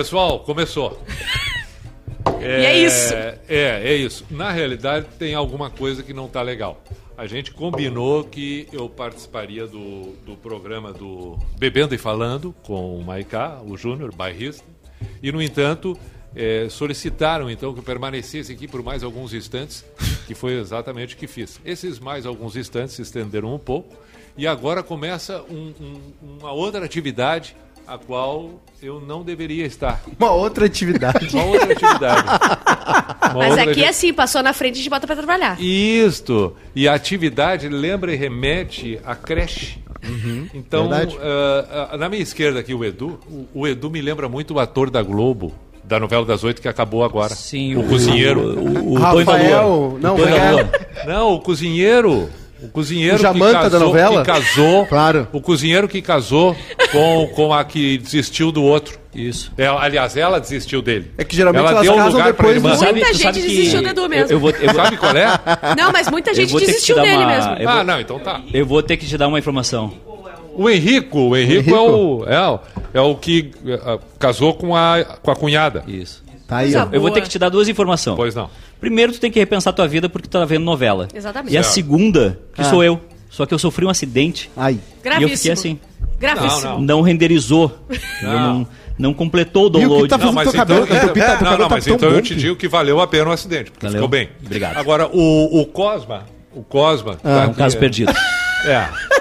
Pessoal, começou. E é isso. É, é isso. Na realidade, tem alguma coisa que não está legal. A gente combinou que eu participaria do, do programa do Bebendo e Falando com o Maiká, o Júnior, bairrista. E, no entanto, é, solicitaram então que eu permanecesse aqui por mais alguns instantes, que foi exatamente o que fiz. Esses mais alguns instantes se estenderam um pouco e agora começa um- um- uma outra atividade a qual eu não deveria estar. Uma outra atividade. Uma outra atividade. Uma Mas outra aqui é assim, passou na frente e a gente bota pra trabalhar. Isto. E a atividade lembra e remete à creche. então, Verdade. ah, ah, na minha esquerda aqui, o Edu. O, o Edu me lembra muito o ator da Globo, da novela das oito que acabou agora. Sim, o, cozinheiro. O, o, o. Rafael. Não, é- Lua. Não, o cozinheiro. O cozinheiro O Jamanta que da casou, novela? que casou. Claro. O cozinheiro que casou com, com a que desistiu do outro. Isso. É, aliás, ela desistiu dele. É que geralmente ela elas deu um casam lugar pra depois irmã. Muita tu gente que desistiu do Edu mesmo. Eu, eu vou, eu vou- Sabe qual é? Não, mas muita gente vou desistiu dele uma- mesmo. eu Ah, vou- não, então tá. eu vou ter que te dar uma informação. O Henrico, o Henrico, Henrico? É, o, é, o- é o que eh, casou com a, com a cunhada. Isso. Tá aí, ó. Eu vou ter que te dar duas informações. Pois não. Primeiro, tu tem que repensar tua vida porque tu tá vendo novela. Exatamente. E a Certo. segunda, que Ah. sou eu. Só que eu sofri um acidente Ai. e eu Gravíssimo. fiquei assim. Gravíssimo. Não, Não renderizou. Eu Não. Não, não completou o E o que download. tá fazendo Não, mas teu cabelo? então, Teu pi- teu não, cabelo não, tá mas tão então eu bom, te pi. digo que valeu a pena o acidente, porque Valeu. ficou bem. Obrigado. Agora, o, o Cosma, o Cosma... Ah, tá É um caso aqui, perdido. É,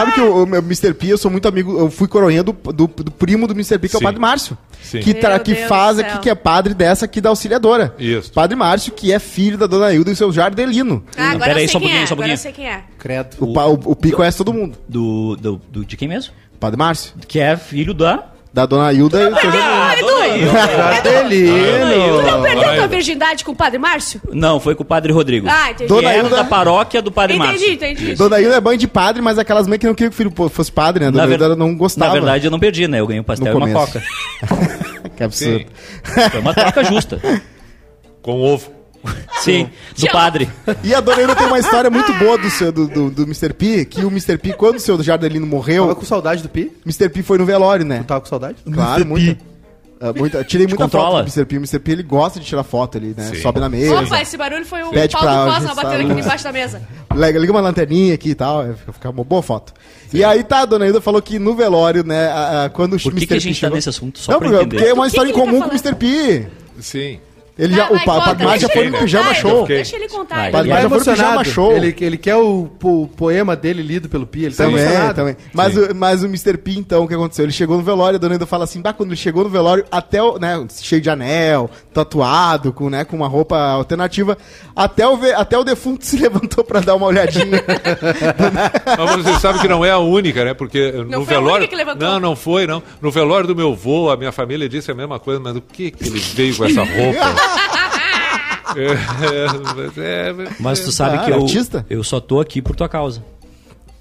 Sabe que o, o meu Mr. P, eu sou muito amigo, eu fui coroinha do, do, do primo do Mr. P, que é o Sim. Padre Márcio. Sim. Que, tra- Meu que Deus faz do aqui, que é padre dessa aqui da auxiliadora. Isso. Padre Márcio, que é filho da dona Hilda e seu Jardelino. Ah, agora Pera aí, eu só sei um quem é. pouquinho, só um Agora eu pouquinho. sei quem é. Credo. O, pa- o, o Pi conhece todo mundo. Do, do, do- de quem mesmo? Padre Márcio. Que é filho da. Da dona Hilda e. Ah, dona Hilda. Jardelino. Não perdeu tua virgindade com o Padre Márcio? Não, foi com o padre Rodrigo. Ah, entendi. Dona que era Hilda- da paróquia do padre Entendi, Márcio. entendi. Dona Hilda é mãe de padre, mas aquelas mães que não queriam que o filho pô- fosse padre, né? Dona Na, Hilda ver- não gostava. na verdade, eu não perdi, né? Eu ganhei um pastel No e uma começo. coca. Que absurdo. Foi uma troca justa. com ovo. Sim, do padre. E a Dona Hilda tem uma história muito boa do, seu, do, do, do Mr. P, que o Mr. P, quando o seu Jardelino Tava morreu, com saudade do Pi? Mr. P foi no velório, né? Tava com saudade? Claro, muita. Ah, muita- tirei muita controla? foto do Mr. P. O Mr. P ele gosta de tirar foto ali, né? Sim. Sobe na mesa. Opa, esse barulho foi o Pede pau pra do Cosma batendo aqui embaixo da mesa. Liga, liga uma lanterninha aqui e tal, é, fica uma boa foto. E aí tá, a Dona Hilda falou que no velório, né, a- a- quando o Por que, Mr. que a P gente tá chegou- nesse assunto? Só Não, pra porque, entender. porque é uma que história em que ele comum tá com o Mr. P. Sim. Ele já, o vai, pa- conta, Padre Márcio já foi ele no pijama show. Deixa ele contar. Vai. Márcio já Tá foi no pijama show. Ele, ele quer o, po- poema dele lido pelo Pi. Ele tá Também, emocionado. também. Mas o, mas o Mr. P, então, o que aconteceu? Ele chegou no velório, a dona Hilda fala assim, bah, quando ele chegou no velório, até o, né, cheio de anel, tatuado, com, né, com uma roupa alternativa, até o, até o defunto se levantou pra dar uma olhadinha. Mas você sabe que não é a única, né? Porque no foi a velório. única que levantou. Não, não foi, não. No velório do meu avô, a minha família disse a mesma coisa, mas o que que ele veio com essa roupa? É, é, mas é- Mas tu sabe Ah, que eu, artista? eu só tô aqui por tua causa.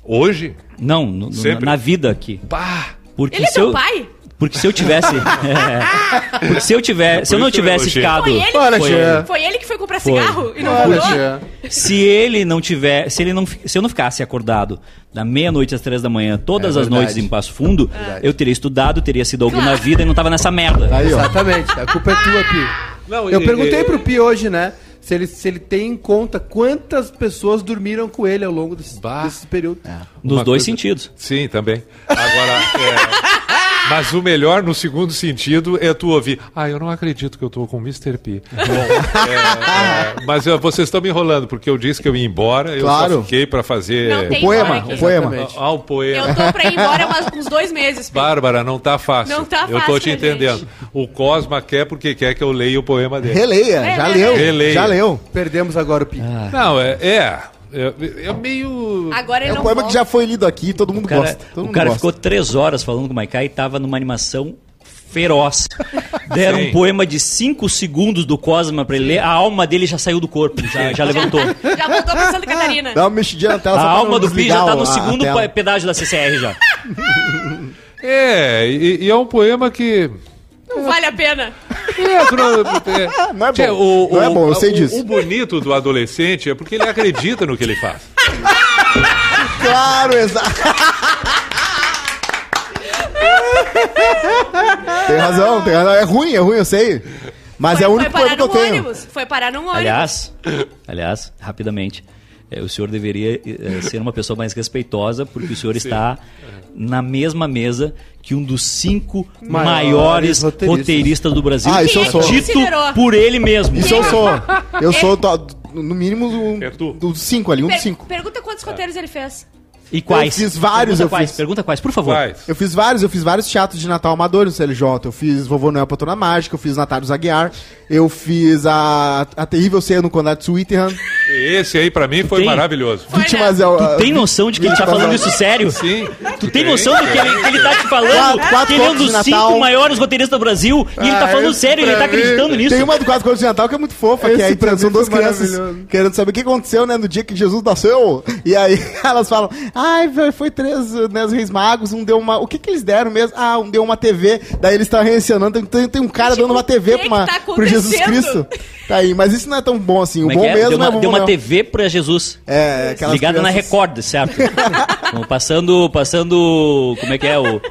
Hoje? Não, no- Sempre. na vida aqui. Pá! Porque Ele é se teu eu, pai? Porque se eu tivesse. é, porque se eu tiver, se eu não tivesse ficado. Foi ele? Foi tia. Foi ele que foi comprar Foi. cigarro e não Olha, voltou? tia. Se ele não tiver, se ele não, se eu não ficasse acordado da meia-noite às três da manhã, todas É as noites em Passo Fundo, eu teria estudado, teria sido alguém na vida e não tava nessa merda. Aí, ó. Exatamente. A culpa é tua, Pi. Não, Eu e- perguntei e- pro Pi hoje, né? Se ele, se ele tem em conta quantas pessoas dormiram com ele ao longo desse, Bah. desse período. Nos dois coisa- sentidos. Sim, também. Agora, é, mas o melhor no segundo sentido é tu ouvir. Ah, eu não acredito que eu tô com o Mr. P. Bom, é, é, mas é, vocês estão me enrolando, porque eu disse que eu ia embora, eu Claro. só fiquei para fazer. Não tem Poema, o poema. Ah, o poema. Eu tô pra ir embora umas- uns dois meses. Pi. Bárbara, não tá fácil. Não tá Eu tô fácil, te gente. entendendo. O Cosma quer porque quer que eu leia o poema dele. Releia, já leu. Releia. Já leu. Perdemos agora o Pi. Não, é. É, é, é meio. Agora ele É um poema volta. que já foi lido aqui, todo mundo O cara, gosta. Todo o mundo cara gosta. ficou três horas falando com o Maikai e tava numa animação feroz. Deram Sim. um poema de cinco segundos do Cosma pra ele ler, a alma dele já saiu do corpo, já, já levantou. Já voltou pra Santa Catarina. Dá uma mexidinha na tela A alma do Pi já tá no segundo pedágio da CCR já. É, e, e é um poema que. Não vale a pena. É, tu não, é, Não é bom. Tchê, o, Não é o- bom, eu sei o- disso. O bonito do adolescente é porque ele acredita no que ele faz. Claro, exato. Tem razão, tem razão. É ruim, é ruim, eu sei. Mas foi, é o único parar poema que eu num tenho. ônibus. Foi parar num ônibus. Aliás, aliás, rapidamente, eh, o senhor deveria eh, ser uma pessoa mais respeitosa, porque o senhor está na mesma mesa que um dos cinco Maiores maiores roteiristas. roteiristas. do Brasil. Ah, isso eu sou. Dito por ele mesmo. Isso eu sou. Eu sou, to- no mínimo, um, É tu. dos cinco ali, um dos cinco. Pergunta quantos roteiros ele fez. E quais? Eu fiz vários, Pergunta eu quais? fiz. Pergunta quais, por favor. Quais? Eu fiz vários, eu fiz vários teatros de Natal amadores no CLJ. Eu fiz Vovô Noel Patrona Mágica, eu fiz Natário Zaguiar, eu fiz a, a Terrível Ceia no Condado de Sweetenham. Esse aí pra mim foi Tem? maravilhoso. Foi, Vítimas né? é o. Tu tem noção de que ele tá falando isso sério? Sim. Tu tem noção do que ele, que ele tá te falando? Quatro- quatro que ele é um dos cinco maiores roteiristas do Brasil e ele tá Ah, falando sério, ele tá mim acreditando nisso. Tem uma do Quatro Contos de Natal que é muito fofa, que Esse aí pra são mim duas crianças querendo saber o que aconteceu, né, no dia que Jesus nasceu. E aí elas falam, ai, foi- foi três, né, os reis magos, um deu uma... O que que eles deram mesmo? Ah, um deu uma TV, daí eles estão reencenando, tem, tem, um cara Tipo, dando uma TV o pra uma, que tá pro Jesus? Cristo. Tá aí, mas isso não é tão bom assim. Como o é bom é? mesmo deu uma, é Vovô deu uma. TV pra Jesus. É, Ligada na crianças- Record, certo? Passando, passando, como é que é o...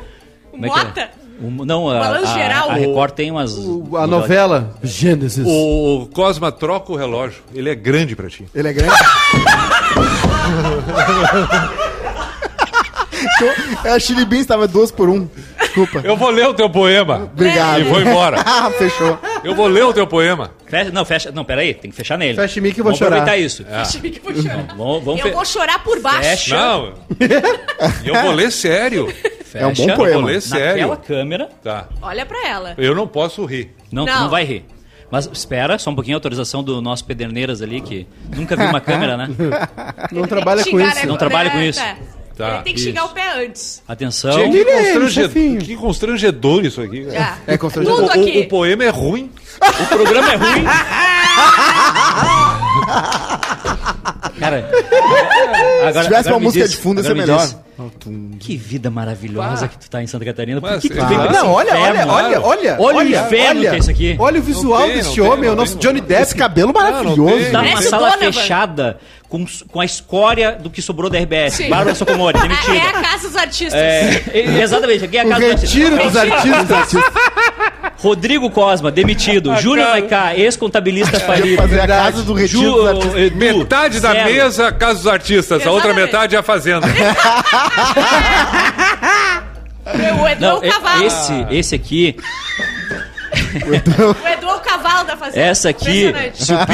Como é que Mota? é? O- não, a, Balanço a- geral. a Record tem umas... O- A novela Gênesis. O Cosma troca o relógio. Ele é grande pra ti. Ele é grande. é, a Chili Beans tava duas por um. Desculpa. Eu vou ler o teu poema. Obrigado. E vou embora. Ah, fechou. Eu vou ler o teu poema. Fecha, não, fecha, não, peraí, tem que fechar nele. Fecha em mim que eu vou vamos chorar. aproveitar isso. Achei que vou chorar. Vamos, vamos Eu vou chorar por baixo. Fecha. Não. Eu vou ler sério. É um bom fecha. poema. Eu vou ler sério. Naquela câmera, Tá. Olha pra ela. Eu não posso rir. não, tu Não. não vai rir. Mas espera, só um pouquinho a autorização do nosso Pederneiras ali, que nunca viu uma câmera, né? Não trabalha com isso. né? Não trabalha com É, isso. Tá, Ele tem que isso. xingar o pé antes. Atenção. Tinha que, Ele é, constrange- que constrangedor isso aqui. cara. É, É constrangedor. Tudo O, aqui. o poema é ruim. O programa é ruim. Cara, agora, Se tivesse agora uma música diz- de fundo, ia ser melhor. diz, Que vida maravilhosa que tu tá em Santa Catarina. Por Mas, que, tu ah, veio pra não, esse Não, olha, olha, inferno? olha, olha. Olha o inferno que é isso aqui. Olha o visual tem, desse não tem, homem, não o nosso tem, Johnny Depp. Esse cabelo não maravilhoso. tem. Tá numa sala Donovan. fechada com, com a escória do que sobrou da RBS. Sim. Bárbara Socomori, É demitida. a casa dos artistas. É, é, exatamente, aqui é a O casa do retiro dos artistas. Rodrigo Cosma, demitido. Júnior cara. Maiká, ex-contabilista falido. Fazer a casa do retiro Ju, dos artistas. Edu, Metade da zero. mesa, Casa dos Artistas. A outra Exatamente. metade é a Fazenda. O Edu é Não, o cavalo. esse, esse aqui, O Edu é o cavalo da fazenda. essa aqui, Impressionante. se o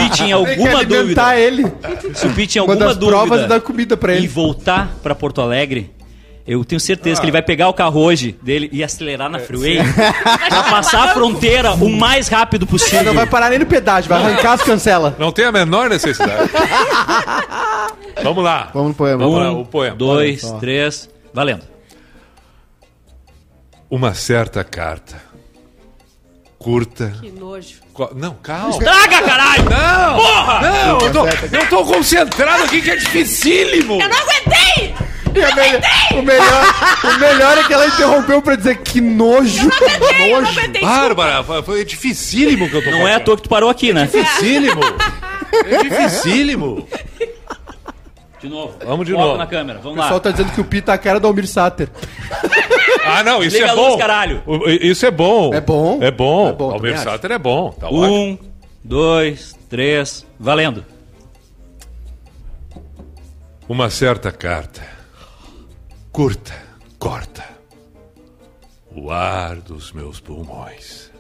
Tem que alguma dúvida, ele. se o tinha Uma alguma das provas dúvida é dar comida pra em ele. voltar pra Porto Alegre, eu tenho certeza Ah. que ele vai pegar o carro hoje dele e acelerar na freeway pra passar a fronteira o mais rápido possível. Não vai parar nem no pedágio, vai arrancar as cancelas. Não tem a menor necessidade. Vamos lá. Vamos no poema. Vamos lá, Um, o poema. dois, três, valendo. Uma certa carta. Curta. Que nojo. Não, calma. Traga, caralho! Não! Porra! Não, eu tô, eu tô concentrado aqui que é dificílimo. Eu não aguentei! O, melhor, o melhor é que ela interrompeu pra dizer que nojo. Eu não aguentei, eu não aguentei. Bárbara, foi- foi dificílimo que eu tô Não é à toa que tu parou aqui, né? Dificílimo. É dificílimo. De novo. Vamos de Foco novo. na câmera, vamos O pessoal lá. tá dizendo que o Pi tá a cara do Almir Sater. Ah, não, isso Liga é bom. luz, caralho. O- Isso é bom. É bom? É bom. É bom, Almir acho. Sater é bom. Tá ótimo. Um, dois, três, valendo. Uma certa carta. Curta, corta. O ar dos meus pulmões.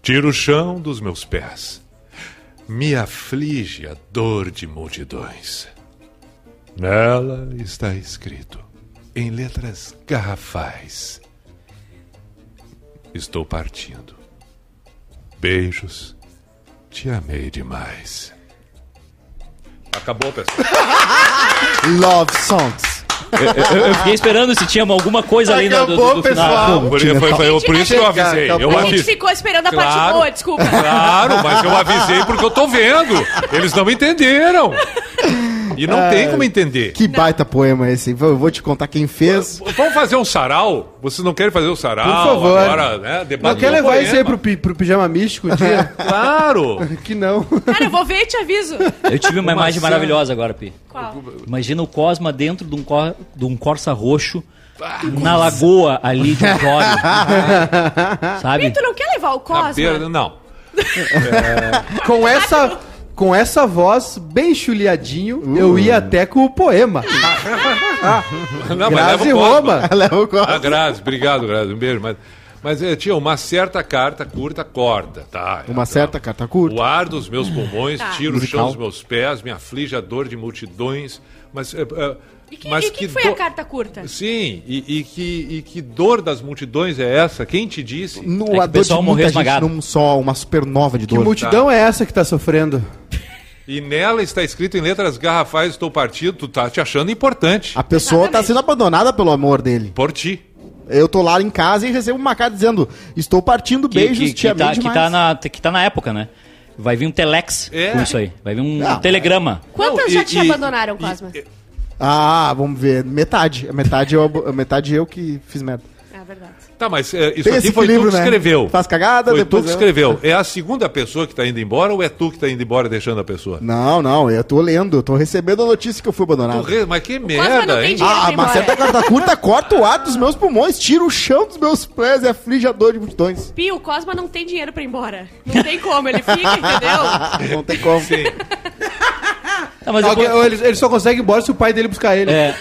Tira o chão dos meus pés. Me aflige a dor de multidões. Nela está escrito, em letras garrafais: Estou partindo. Beijos. Te amei demais. Acabou, pessoal. Love songs. Eu, eu fiquei esperando se tinha alguma coisa ali no, do, do, do final. pessoal. Por, foi- foi- por isso que eu avisei. acabou. Eu A gente ficou esperando a parte Claro. boa, desculpa. Claro, mas eu avisei porque eu tô vendo. Eles não entenderam. E não tem como entender. Que baita poema esse. Eu vou te contar quem fez. Vamos fazer um sarau? Vocês não querem fazer o sarau? Por favor. Agora, né? Não quer um levar poema. isso aí pro, pi- pro pijama místico um dia? Claro. que não. Cara, eu vou ver e te aviso. Eu tive uma imagem cena. maravilhosa agora, Pi. Qual? Imagina o Cosma dentro de um, cor, de um Corsa roxo na lagoa ali de Osório. sabe? E tu não quer levar o Na Cosma? beira, não. Com essa, com essa voz bem chuliadinho, eu ia até com o poema. Não, Grazi leva o Cosma. Roma. Leva o Cosma. Ah, Grazi, obrigado, Grazi. Um beijo. Mas, mas eh, tinha uma certa carta curta, corda, tá? Uma certa carta curta. O ar dos meus pulmões, Tá. tira o chão Musical. dos meus pés, me aflige a dor de multidões. Mas, eh, eh, E que, mas e que foi do- a carta curta? Sim, e, e que, e que dor das multidões é essa? Quem te disse? No É que a dor de muita gente esmagado. num só, uma supernova de Que dor. multidão é essa que tá sofrendo? E nela está escrito em letras garrafais: Estou partido, tu tá te achando importante. A pessoa tá Exatamente. sendo abandonada pelo amor dele. Por ti. Eu tô lá em casa e recebo uma carta dizendo: Estou partindo, Que, beijos, que, te que, amei tá, que, tá na, que tá na época, né? Vai vir um telex É. com isso aí. Vai vir um Não, telegrama. Quantas Não, já e- te e- abandonaram, e- Cosma? e- Ah, vamos ver. Metade. Metade eu, metade eu que fiz merda. É verdade. Tá, mas eh, isso Tem aqui esse foi tu que né? escreveu. Faz cagada, foi depois tu que eu- escreveu. É a segunda pessoa que tá indo embora ou é tu que tá indo embora deixando a pessoa? Não, não, eu tô lendo, eu tô recebendo a notícia que eu fui abandonado. re- Mas que não merda, tem hein? dinheiro. Ah, embora. certa carta curta corta o ar dos meus pulmões, tira o chão dos meus pés e aflige a dor de multidões. Pio, o Cosma não tem dinheiro pra ir embora. Não tem como, ele fica, entendeu? Não tem como. Sim. Tá, mas Alguém- depois- ele, ele só consegue ir embora se o pai dele buscar ele. É.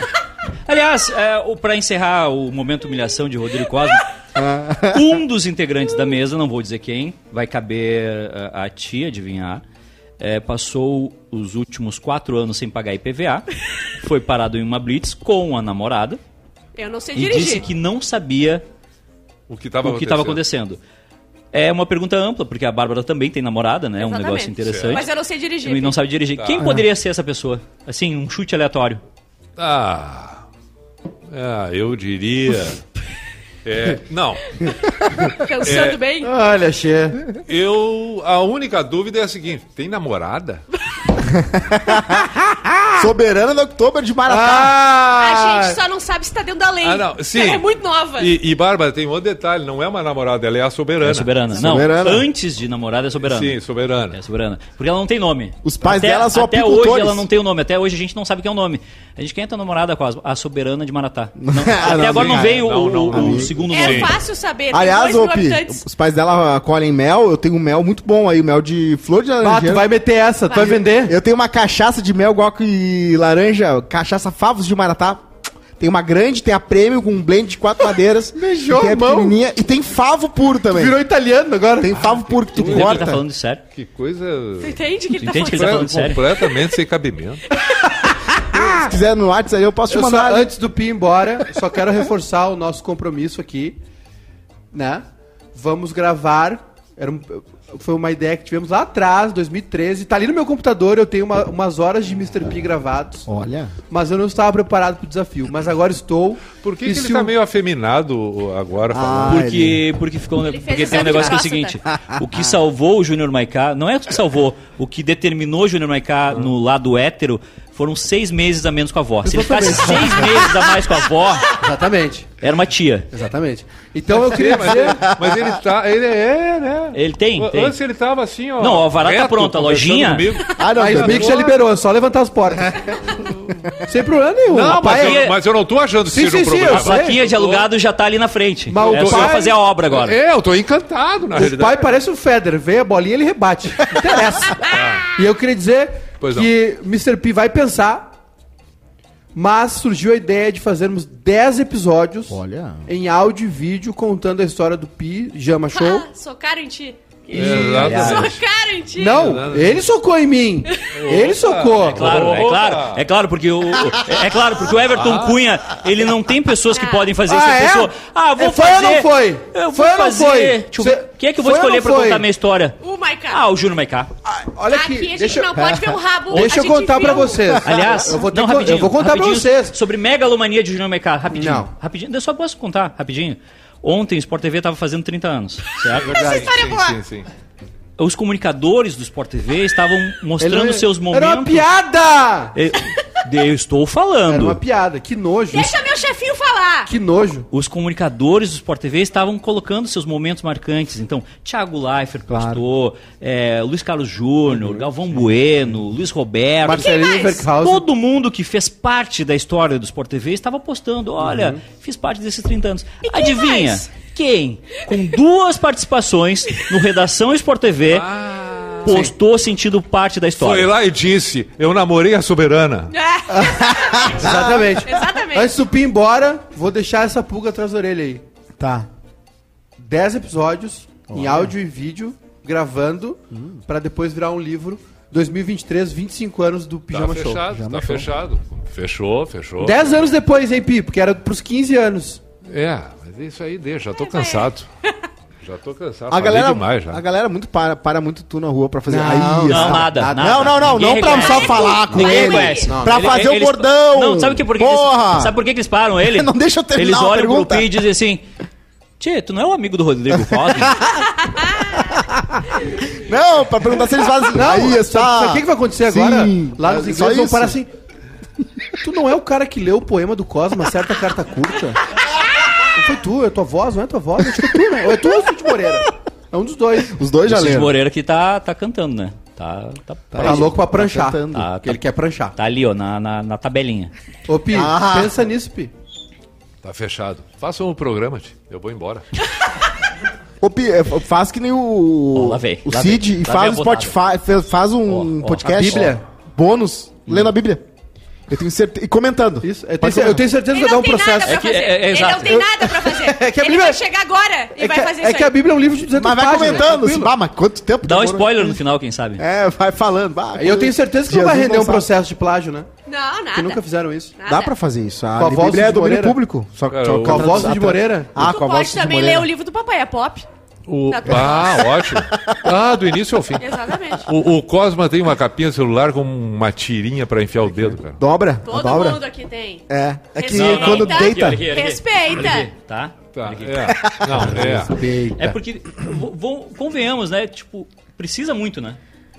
Aliás, é, o- pra encerrar o momento humilhação de Rodrigo Cosmo, um dos integrantes da mesa, não vou dizer quem, vai caber a, a ti adivinhar, é, passou os últimos quatro anos sem pagar IPVA, foi parado em uma blitz com a namorada Eu não sei e dirigir. disse que não sabia O que estava o que estava acontecendo. É uma pergunta ampla, porque a Bárbara também tem namorada, né? É um negócio interessante. Mas eu não sei dirigir. E não sabe dirigir. Quem poderia ser essa pessoa? Assim, um chute aleatório. Ah, ah, eu diria. É, não, Pensando É. bem. Olha, Xê. eu. A única dúvida é a seguinte: tem namorada? Soberana da Oktober de Maratá. Ah! A gente só não sabe se tá dentro da lei. Ah, não, sim. Ela é muito nova. E, e Bárbara, tem outro detalhe: não é uma namorada, ela é a soberana. É soberana. Não, Soberana. antes de namorada é soberana. Sim, soberana. É soberana. Porque ela não tem nome. Os pais até, dela são Até hoje ela não tem o nome. Até hoje a gente não sabe quem é o nome. A gente quem é tua namorada, Cosmo? A soberana de Maratá. Não, até não, agora não não, veio não, o, não, o- não. o segundo É nome. fácil saber. Tem Aliás, dois ô mil Pi, habitantes. os pais dela colhem mel, eu tenho um mel muito bom aí, mel de flor de Ah, laranjeira. tu vai meter essa, tu vai vender? Eu tenho uma cachaça de mel igual que laranja, cachaça Favos de Maratá. Tem uma grande, tem a prêmio com um blend de quatro madeiras. Beijou tem a mão. pequenininha e tem favo puro também. Virou italiano agora. Tem favo puro que tu Tu entende que ele corta. tá falando sério? Que coisa. Tu entende que ele tá entende que ele falando? tá falando sério? completamente sem cabimento. Se quiser no WhatsApp aí eu posso te Eu só, mandar. antes do Pi ir embora, só quero reforçar o nosso compromisso aqui, né? Vamos gravar. Era um- foi uma ideia que tivemos lá atrás, 2013. Tá ali no meu computador, eu tenho uma- umas horas de Mr. P gravados. Olha. Mas eu não estava preparado pro desafio. Mas agora estou. Por que, que ele tá o- meio afeminado agora Ah? Porque, porque ficou. Ele Porque tem um negócio que é o seguinte: o que salvou o Júnior Maiká, não é o que salvou, o que determinou o Júnior Maiká no lado hétero foram seis meses a menos com a avó. Se ele ficasse seis meses a mais com a avó, Exatamente. era uma tia. Exatamente. Então eu queria mas, dizer. ele, mas ele tá. Ele é, né? Ele tem, tem. Antes ele tava assim, ó. Não, o alvará tá reto, pronto, a lojinha- comigo. Ah, não, Mas o. Mick já liberou, é só levantar as portas. Sem problema nenhum. Não, mas, é- eu, mas eu não tô achando que Sim, seja sim, um sim, problema. eu A plaquinha de alugado já tá ali na frente. Mas o é só pai- fazer a obra agora. É, eu tô encantado, na O realidade. pai parece o Federer, vê a bolinha ele rebate. Não interessa. E eu queria dizer Pois não. que Mr. P vai pensar, mas surgiu a ideia de fazermos 10 episódios Olha. em áudio e vídeo contando a história do Pi, Jama Show. Ah, socaram em ti. Exatamente. Socaram em ti. Não, ele socou em mim. Ele socou. É claro, é claro, é claro, porque o, é claro, porque o Everton Cunha, ele não tem pessoas que podem fazer isso. Ah, É é? pessoa, ah, vou É, foi fazer. ou não foi? Eu vou Foi ou não fazer. foi? Eu Cê-. Quem é que eu vou foi ou escolher pra foi? contar minha história? O Maiká. Ah, o Júnior Maiká. Olha Aqui aqui, a gente deixa, não pode ver o rabo. deixa eu contar pra viu. vocês. Aliás, eu vou, ter não, rapidinho, eu vou contar pra vocês. Sobre megalomania de Júnior Maiká, rapidinho. Não. Rapidinho, eu só posso contar, rapidinho. Ontem o Sport TV tava fazendo 30 anos, certo? Essa história é boa. Sim, sim. Os comunicadores do Sport TV estavam mostrando Ele- seus momentos. Era uma piada! Eu estou falando. Era uma piada. Que nojo. Deixa meu chefinho falar. Que nojo. Os comunicadores do Sport TV estavam colocando seus momentos marcantes. Então, Thiago Leifert postou, é, Luiz Carlos Júnior, Galvão Bueno, Luiz Roberto. Marcelinho. Todo mundo que fez parte da história do Sport TV estava postando. Olha, fiz parte desses 30 anos. E quem Adivinha? mais? Quem? Com duas participações no Redação Sport TV, postou sentido parte da história. Foi lá e disse: Eu namorei a soberana. É, Exatamente. Exatamente. Antes do Pi ir embora, vou deixar essa pulga atrás da orelha aí. Tá. 10 episódios em áudio e vídeo, gravando, pra depois virar um livro. 2023, 25 anos do Tá Pijama Show. fechado, tá fechado. Fechou, fechou. 10 anos depois, hein, Pi? Porque era pros 15 anos. É, mas isso aí deixa, já tô cansado. Já tô cansado. A falei galera, demais já. a galera muito para, para muito tu na rua pra fazer. Não, Aí, não, essa- nada, nada. Não, não, não, Ninguém não pra reconhece. só falar com Ninguém ele. reconhece. Pra Ele- fazer o bordão. Não, sabe que por que Porra. eles, sabe por que eles param ele? Não deixa eu terminar Eles a olham pro. Pi e dizem assim: Tchê, tu não é o amigo do Rodrigo Costa? Não, pra perguntar se eles fazem. Não, aí, sabe o que, que vai acontecer agora? Sim. Lá nos É ingleses só vão parar assim. Tu não é o cara que leu o poema do Cosma, certa carta curta? Não foi tu, é tua voz, não é tua voz? Acho que é tu, né? Ou é tu ou é o Cid Moreira? É um dos dois. Os dois já o Cid leram. Moreira que tá, tá cantando, né? Tá, tá, Tá, louco pra pranchar. cantando. Tá, ele quer pranchar. tá ali, ó, na, na, na tabelinha. Ô, Pi, Ah. pensa nisso, Pi. Tá fechado. Façam o programa, tio. Eu vou embora. Ô, Pi, é, faz que nem o. Lá vem, o lá Cid vem, e faz o. Spotify, faz- um Ó, ó, podcast. a Bíblia. Bônus, lendo a Bíblia. Eu tenho certeza. E comentando. Isso. Eu Pode tenho, eu tenho certeza que Ele vai dar um processo. É que- é- é Ele não tem nada pra fazer. É que a Ele Bíblia- vai chegar agora e É vai que, fazer é isso que a. Bíblia é um livro de 200 Mas vai páginas. comentando. Assim, bah, mas quanto tempo Dá um spoiler no final, quem sabe? É, vai falando. Bah, E eu tenho certeza que não vai Jesus render um processo de plágio, né? Não, Porque nada. nunca fizeram isso. Nada. Dá pra fazer isso. A, Com a voz Bíblia é de domínio Moreira? público. Só, que Com a voz de Moreira? Ah, tu com a voz pode de também Moreira. ler o livro do Papai é Pop. O... Ah, ótimo. Ah, do início ao fim. Exatamente. O, o Cosma tem uma capinha celular com uma tirinha pra enfiar o dedo, cara. Dobra. Todo dobra. mundo aqui tem. É. É que Respeita. quando Aqui, deita. Aqui, olha aqui. Respeita. Aqui, Tá? Tá, aqui. é. Não, é. É porque, convenhamos, né? Tipo, precisa muito, né?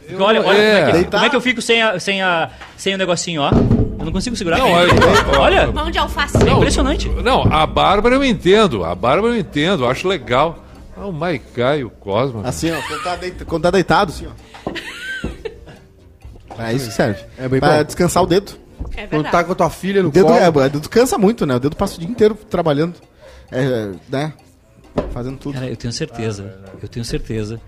Porque olha, olha é. como, é que, Deitar. como é que eu fico sem, a, sem, a, sem o negocinho, ó. Eu não consigo segurar. Não, olha, olha, Mão de alface. é impressionante. Não, a Bárbara eu entendo. A Bárbara eu entendo, eu acho legal. Ah, o Maikai e o Cosma. cara. Assim, ó. Quando tá, deita- quando tá deitado, assim, ó. Pra isso que serve. É bem pra bom. descansar o dedo. É Quando tá com a tua filha no dedo, colo. é, o dedo cansa muito, né? O dedo passa o dia inteiro trabalhando. É, né? Fazendo tudo. Cara, eu tenho certeza, eu tenho certeza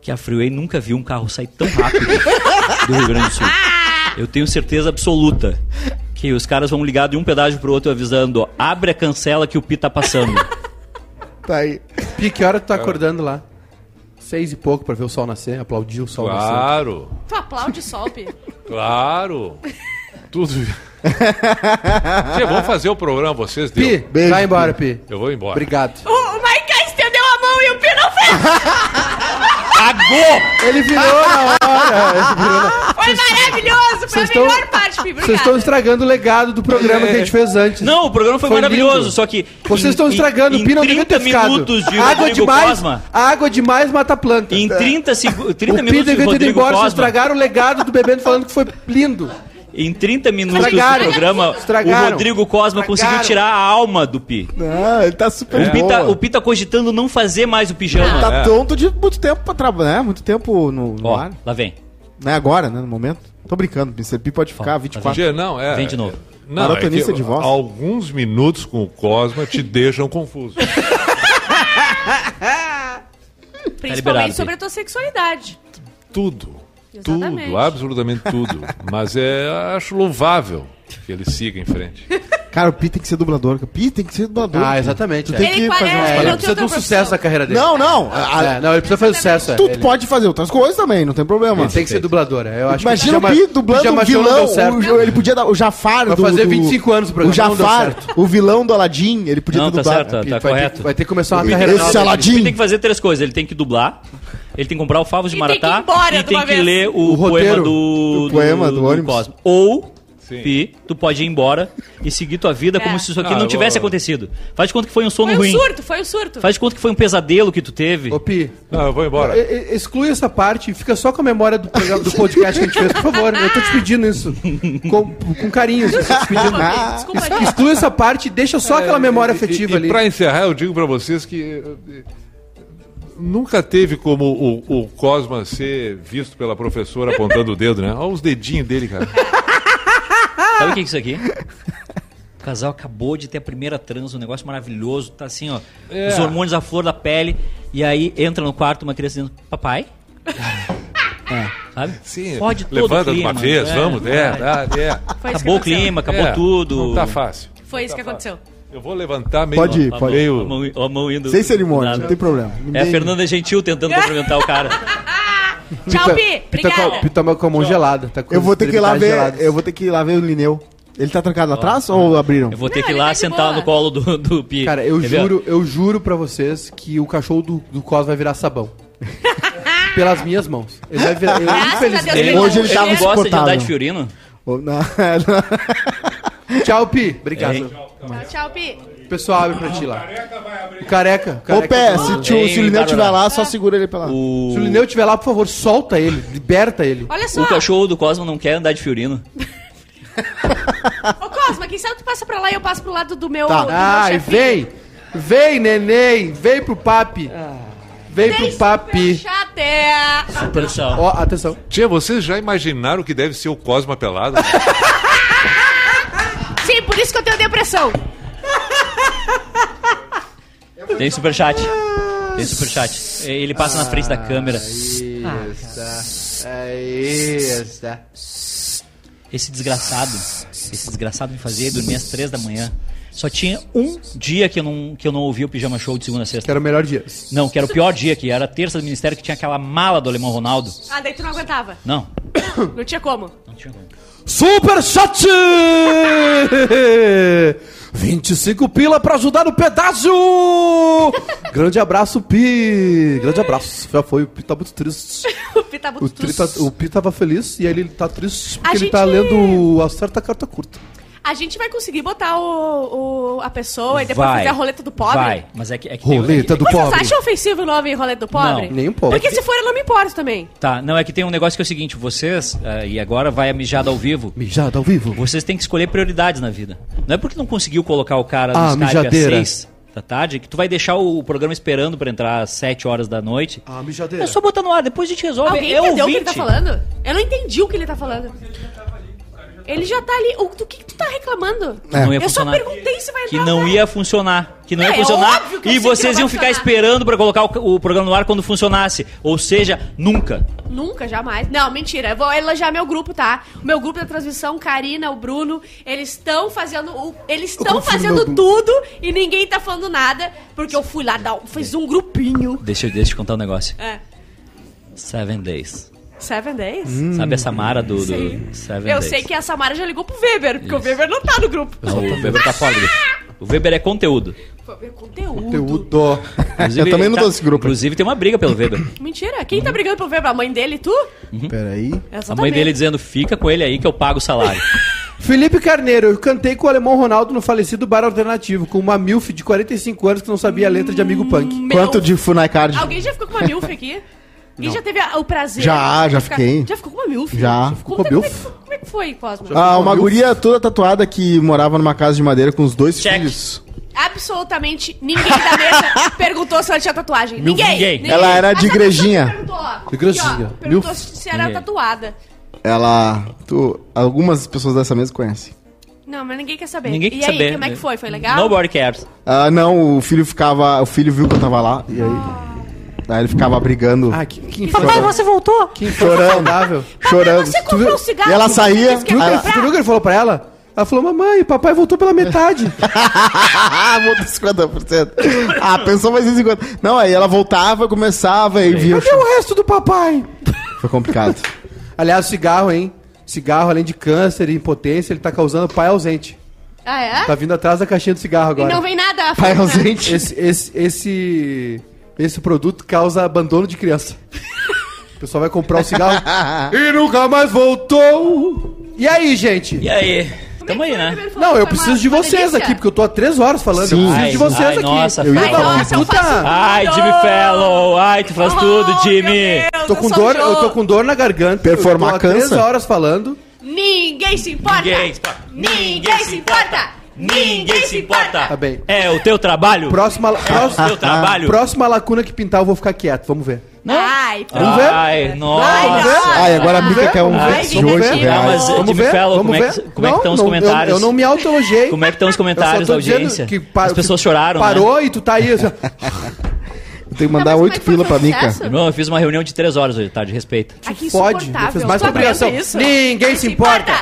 que a Freeway nunca viu um carro sair tão rápido do Rio Grande do Sul. Eu tenho certeza absoluta que os caras vão ligar de um pedágio pro outro avisando, ó, abre a cancela que o Pi tá passando. Tá aí. Pi, que hora tu tá acordando lá? Seis e pouco pra ver o sol nascer, aplaudir o sol nascer. Claro, Tu aplaude sol, Pi. claro. Tudo. Tchê, vamos fazer o programa, vocês deu. Pi, Beijo, vai embora, Pi. Eu vou embora. Obrigado. O, o Maiká estendeu a mão e o Pi não fez. Cagou! Ele virou na hora. Ele virou na... Foi maravilhoso. Foi a tão- melhor parte, Pi. Vocês estão estragando o legado do programa que a gente fez antes. Não, o programa foi, Foi maravilhoso, lindo. só que... Vocês estão estragando, em, o Pi não devia 30 ter ficado. minutos de água Rodrigo demais, Cosma... água demais mata planta. Em 30, segu 30 o Pi minutos de devia ter ido Rodrigo embora, vocês estragaram o legado do Bebendo falando que foi lindo. Em 30 minutos Estragaram. do programa, Estragaram. o Rodrigo Cosma Estragaram. conseguiu tirar a alma do Pi. Não, ele tá super O Pi, tá, o Pi tá cogitando não fazer mais o pijama. Tá É. tonto de muito tempo pra trabalhar, né? Muito tempo no, no Ó, ar. lá vem. Não é agora, né? No momento. Tô brincando, Mr. P pode ficar 24. Tchê, não, é. Vem de novo. Não, é Maratonista que de voz. alguns minutos com o Cosma te deixam confuso. Principalmente liberado, Pi. sobre a tua sexualidade. Tudo. Exatamente. Tudo, absolutamente tudo. Mas é, acho louvável que ele siga em frente. Cara, o Pi tem que ser dublador. O Pi tem que ser dublador. Ah, exatamente, Tu é. tem Ele que qua- fazer é, ele precisa de um sucesso na carreira dele. Não, não. a- a- É, não, ele precisa fazer sucesso. é. Tu Ele- pode fazer outras coisas também, não tem problema. Ele tem que ser dublador. é. Eu acho Imagina que o Pi dublando o vilão. o- ele podia dar o Jafar Vai do, fazer do- 25 anos o O programa, deu Jafar, o vilão do Aladdin, ele podia Não, ter tá dublado. certo, Pi, tá vai, correto. ter, vai ter que começar uma Esse carreira nova. Aladdin- Ele tem que fazer três coisas. Ele tem que dublar, ele tem que comprar o Favos de E tem que ir Maratá embora e de tem uma que vez. ler o, O poema roteiro. do, O poema do ônibus. Cosmo. Ou Sim. Pi, tu pode ir embora e seguir tua vida É. como se isso aqui Ah, não eu tivesse vou- acontecido. Faz de conta que foi um sono Foi um ruim. surto, foi um surto. Faz de conta que foi um pesadelo que tu teve. Ô, Pi, Não, eu vou embora. e- e- exclui essa parte e fica só com a memória do, programa, do podcast que a gente fez, por favor. Eu tô te pedindo isso. Com, com carinho. assim, eu tô te pedindo. Desculpa, Pi, desculpa. Exclui essa parte e deixa só aquela memória É, E- afetiva e, ali. E pra encerrar, eu digo pra vocês que eh, nunca teve como o, o Cosma ser visto pela professora apontando o dedo, né? Olha os dedinhos dele, cara. Sabe o que é isso aqui? O casal acabou de ter a primeira trans, um negócio maravilhoso, tá assim, ó, É. os hormônios à flor da pele, e aí entra no quarto uma criança dizendo, papai? É, sabe? Sim, Fode todo levanta de clima. uma vez, é, vamos, é, é. Isso Acabou o clima, acabou É, tudo. Não tá fácil. Foi isso que aconteceu. Eu vou levantar meio. Pode ir, A pode mão, meio... a mão, a mão indo. Sem cerimônia, nada. não tem problema. É a Ninguém- Fernanda Gentil tentando cumprimentar o cara. Tchau, Pi. Pita com, Obrigada. pita com a mão gelada. Tá com Eu vou ter que ir lá ver. geladas. Eu vou ter que ir lá ver o Lineu. Ele tá trancado atrás ou abriram? Eu vou ter Não, que ir ele lá tá sentar boa. no colo do, do Pi. Cara, eu ver? juro, eu juro pra vocês que o cachorro do, do Cos vai virar sabão. Pelas minhas mãos. Ele vai virar. eu, infelizmente. Ele, Hoje ele ele tava gosta de andar de Fiorino? Ou- não, não. Tchau, Pi. Obrigado. Ei. Tchau, tchau, Pi. O pessoal abre pra ti lá. O careca. o Ô, careca Pé, do- se, o Lineu Bárbara. estiver lá, só segura ele pela. O, Se o Lineu estiver lá, por favor, solta ele. Liberta ele. Olha só. o cachorro do Cosmo não quer andar de Fiorino. Ô, Cosma, quem sabe tu passa pra lá e eu passo pro lado do meu, Tá. do meu Ai, chefinho. vem. Vem, neném. Vem pro papi. Vem Tem pro papi. superchat. Atenção. Ó, atenção. Tia, vocês já imaginaram o que deve ser o Cosma pelado? Por isso que eu tenho depressão. Tem superchat. Tem superchat. Ele passa na frente da câmera. Isso. É isso. Esse desgraçado, esse desgraçado me fazia dormir às três da manhã. Só tinha um dia que eu não, que eu não ouvi o Pijama Show de segunda a sexta. Que era o melhor dia. Não, que era o pior dia, que era a terça do ministério, que tinha aquela mala do Alemão Ronaldo. Ah, daí tu não aguentava. Não, Não tinha como. não tinha como. Super Chat! 25 pila pra ajudar no pedágio! Grande abraço, Pi! Grande abraço. Já foi, o Pi tá muito triste. O Pi tá muito O, Tri tá- o Pi tava feliz e aí ele tá triste porque A ele gente- tá lendo a certa carta curta. A gente vai conseguir botar o, o- a pessoa e depois Vai. fazer a roleta do pobre? Vai, mas é que... É que tem- Roleta do Vocês pobre. acham ofensivo o nome roleta do pobre? Não, nem um pouco. Porque se for, eu não me importo também. Tá, não, é que tem um negócio que é o seguinte, vocês, eh, e agora vai a mijada ao vivo, Mijada ao vivo. vocês têm que escolher prioridades na vida. Não é porque não conseguiu colocar o cara no Ah, Skype mijadeira. às seis da tarde que tu vai deixar o programa esperando pra entrar às sete horas da noite. Ah, mijadeira. É só botar no ar, depois a gente resolve. Alguém é entendeu o que ele ouvinte. tá falando? Eu não entendi o que ele tá falando. Ele já tá ali. O, do que, que tu tá reclamando? Que não ia Eu só funcionar. perguntei se vai entrar Que não ia funcionar. Que não É, ia é funcionar. óbvio que eu e vocês iam ficar funcionar. esperando pra colocar o, o programa no ar quando funcionasse. Ou seja, nunca. Nunca, jamais. Não, mentira. Eu vou elogiar meu grupo, tá? O meu grupo da transmissão, Karina, o Bruno, eles estão fazendo. o- eles estão fazendo meu tudo e ninguém tá falando nada. Porque eu fui lá dar. um- Fiz um grupinho. Deixa, eu- deixa eu te contar um negócio. É. Seven Days. Seven Days? Sabe a Samara do, do Sim. Seven Eu Days? sei que a Samara já ligou pro Weber, porque o Weber não tá no grupo. Não, o Weber tá fora do grupo. O Weber é conteúdo. Ver conteúdo. Conteúdo. Inclusive, Eu também não tá- tô nesse grupo. Inclusive tem uma briga pelo Weber. Mentira. Quem tá brigando pro Weber? A mãe dele e tu? Peraí. A mãe dele dizendo, fica com ele aí que eu pago o salário. Felipe Carneiro, eu cantei com o alemão Ronaldo no falecido bar alternativo, com uma milf de 45 anos que não sabia a letra de Amigo Punk. Meu- Quanto de Funai Card? Alguém já ficou com uma milf aqui? Alguém já teve a- o prazer? Já, de já ficar- fiquei. Já ficou com uma milf? Já. Ficou Com como, é milf? que, como é que foi, Cosmo? Ah, uma guria toda tatuada que morava numa casa de madeira com os dois Check. filhos. Absolutamente ninguém da mesa perguntou se ela tinha tatuagem. Milf Ninguém. ninguém. Ela era de Essa igrejinha. pessoa Perguntou, ó. De igrejinha. Aqui, ó, Perguntou Milf. se era Ninguém. tatuada. Ela. Tu, algumas pessoas dessa mesa conhecem. Não, mas ninguém quer saber. Ninguém e quer aí, saber. como é que foi? Foi legal? Nobody cares. Ah, não, o filho ficava. O filho viu que eu tava lá e aí. Aí ele ficava brigando, Ah, que, que Papai, você voltou? que infância saudável. chorando. Você comprou um cigarro? E ela saía, ela- Tu viu o que ele falou pra ela? Ela falou, mamãe, papai voltou pela metade. Voltou 50%. Ah, pensou mais em 50%. Não, aí ela voltava, começava e via. o Cadê o resto do papai? Foi complicado. Aliás, cigarro, hein? Cigarro, além de câncer e impotência, ele tá causando pai ausente. Ah, é? Tá vindo atrás da caixinha do cigarro E agora. não vem nada. Pai ausente. Esse, esse, esse, esse produto causa abandono de criança. O pessoal vai comprar o cigarro e nunca mais voltou. E aí, gente? E aí? Tamo aí, né? Não, eu preciso de vocês aqui, porque eu tô há três horas falando. Sim. Eu preciso de vocês ai, aqui. nossa, Eu ia Ai, falar. nossa, eu Puta. tudo. Ai, Jimmy Fellow! Ai, tu faz tudo, Oh, Jimmy! meu Deus, Tô com dor, eu tô com dor na garganta. Performar eu tô há três horas falando. Ninguém se importa. Ninguém se importa. Ninguém se importa. Ninguém se importa! Tá bem. É o teu trabalho? Próxima, É o teu trabalho? próxima lacuna que pintar, eu vou ficar quieto. Vamos ver. Ai. Vamos ver? Ai, nossa! Ai, ver? Agora a Vamos Mica ver? quer um Vamos ver? de 8 Vamos ver? Não, mas, reais. Jimmy Fellow, como é que- como é que estão os não, comentários? Eu, eu não me auto-elogiei. Como é que estão os comentários da audiência? que As pessoas choraram, Parou e tu tá aí. tenho que mandar Tá, mas 8 como é pila o pra Mica. processo? Irmão, eu fiz uma reunião de três horas hoje, tá? De respeito. Ai, que Pode, insuportável. fez mais Tu que obrigação. aguenta isso? Ninguém se importa.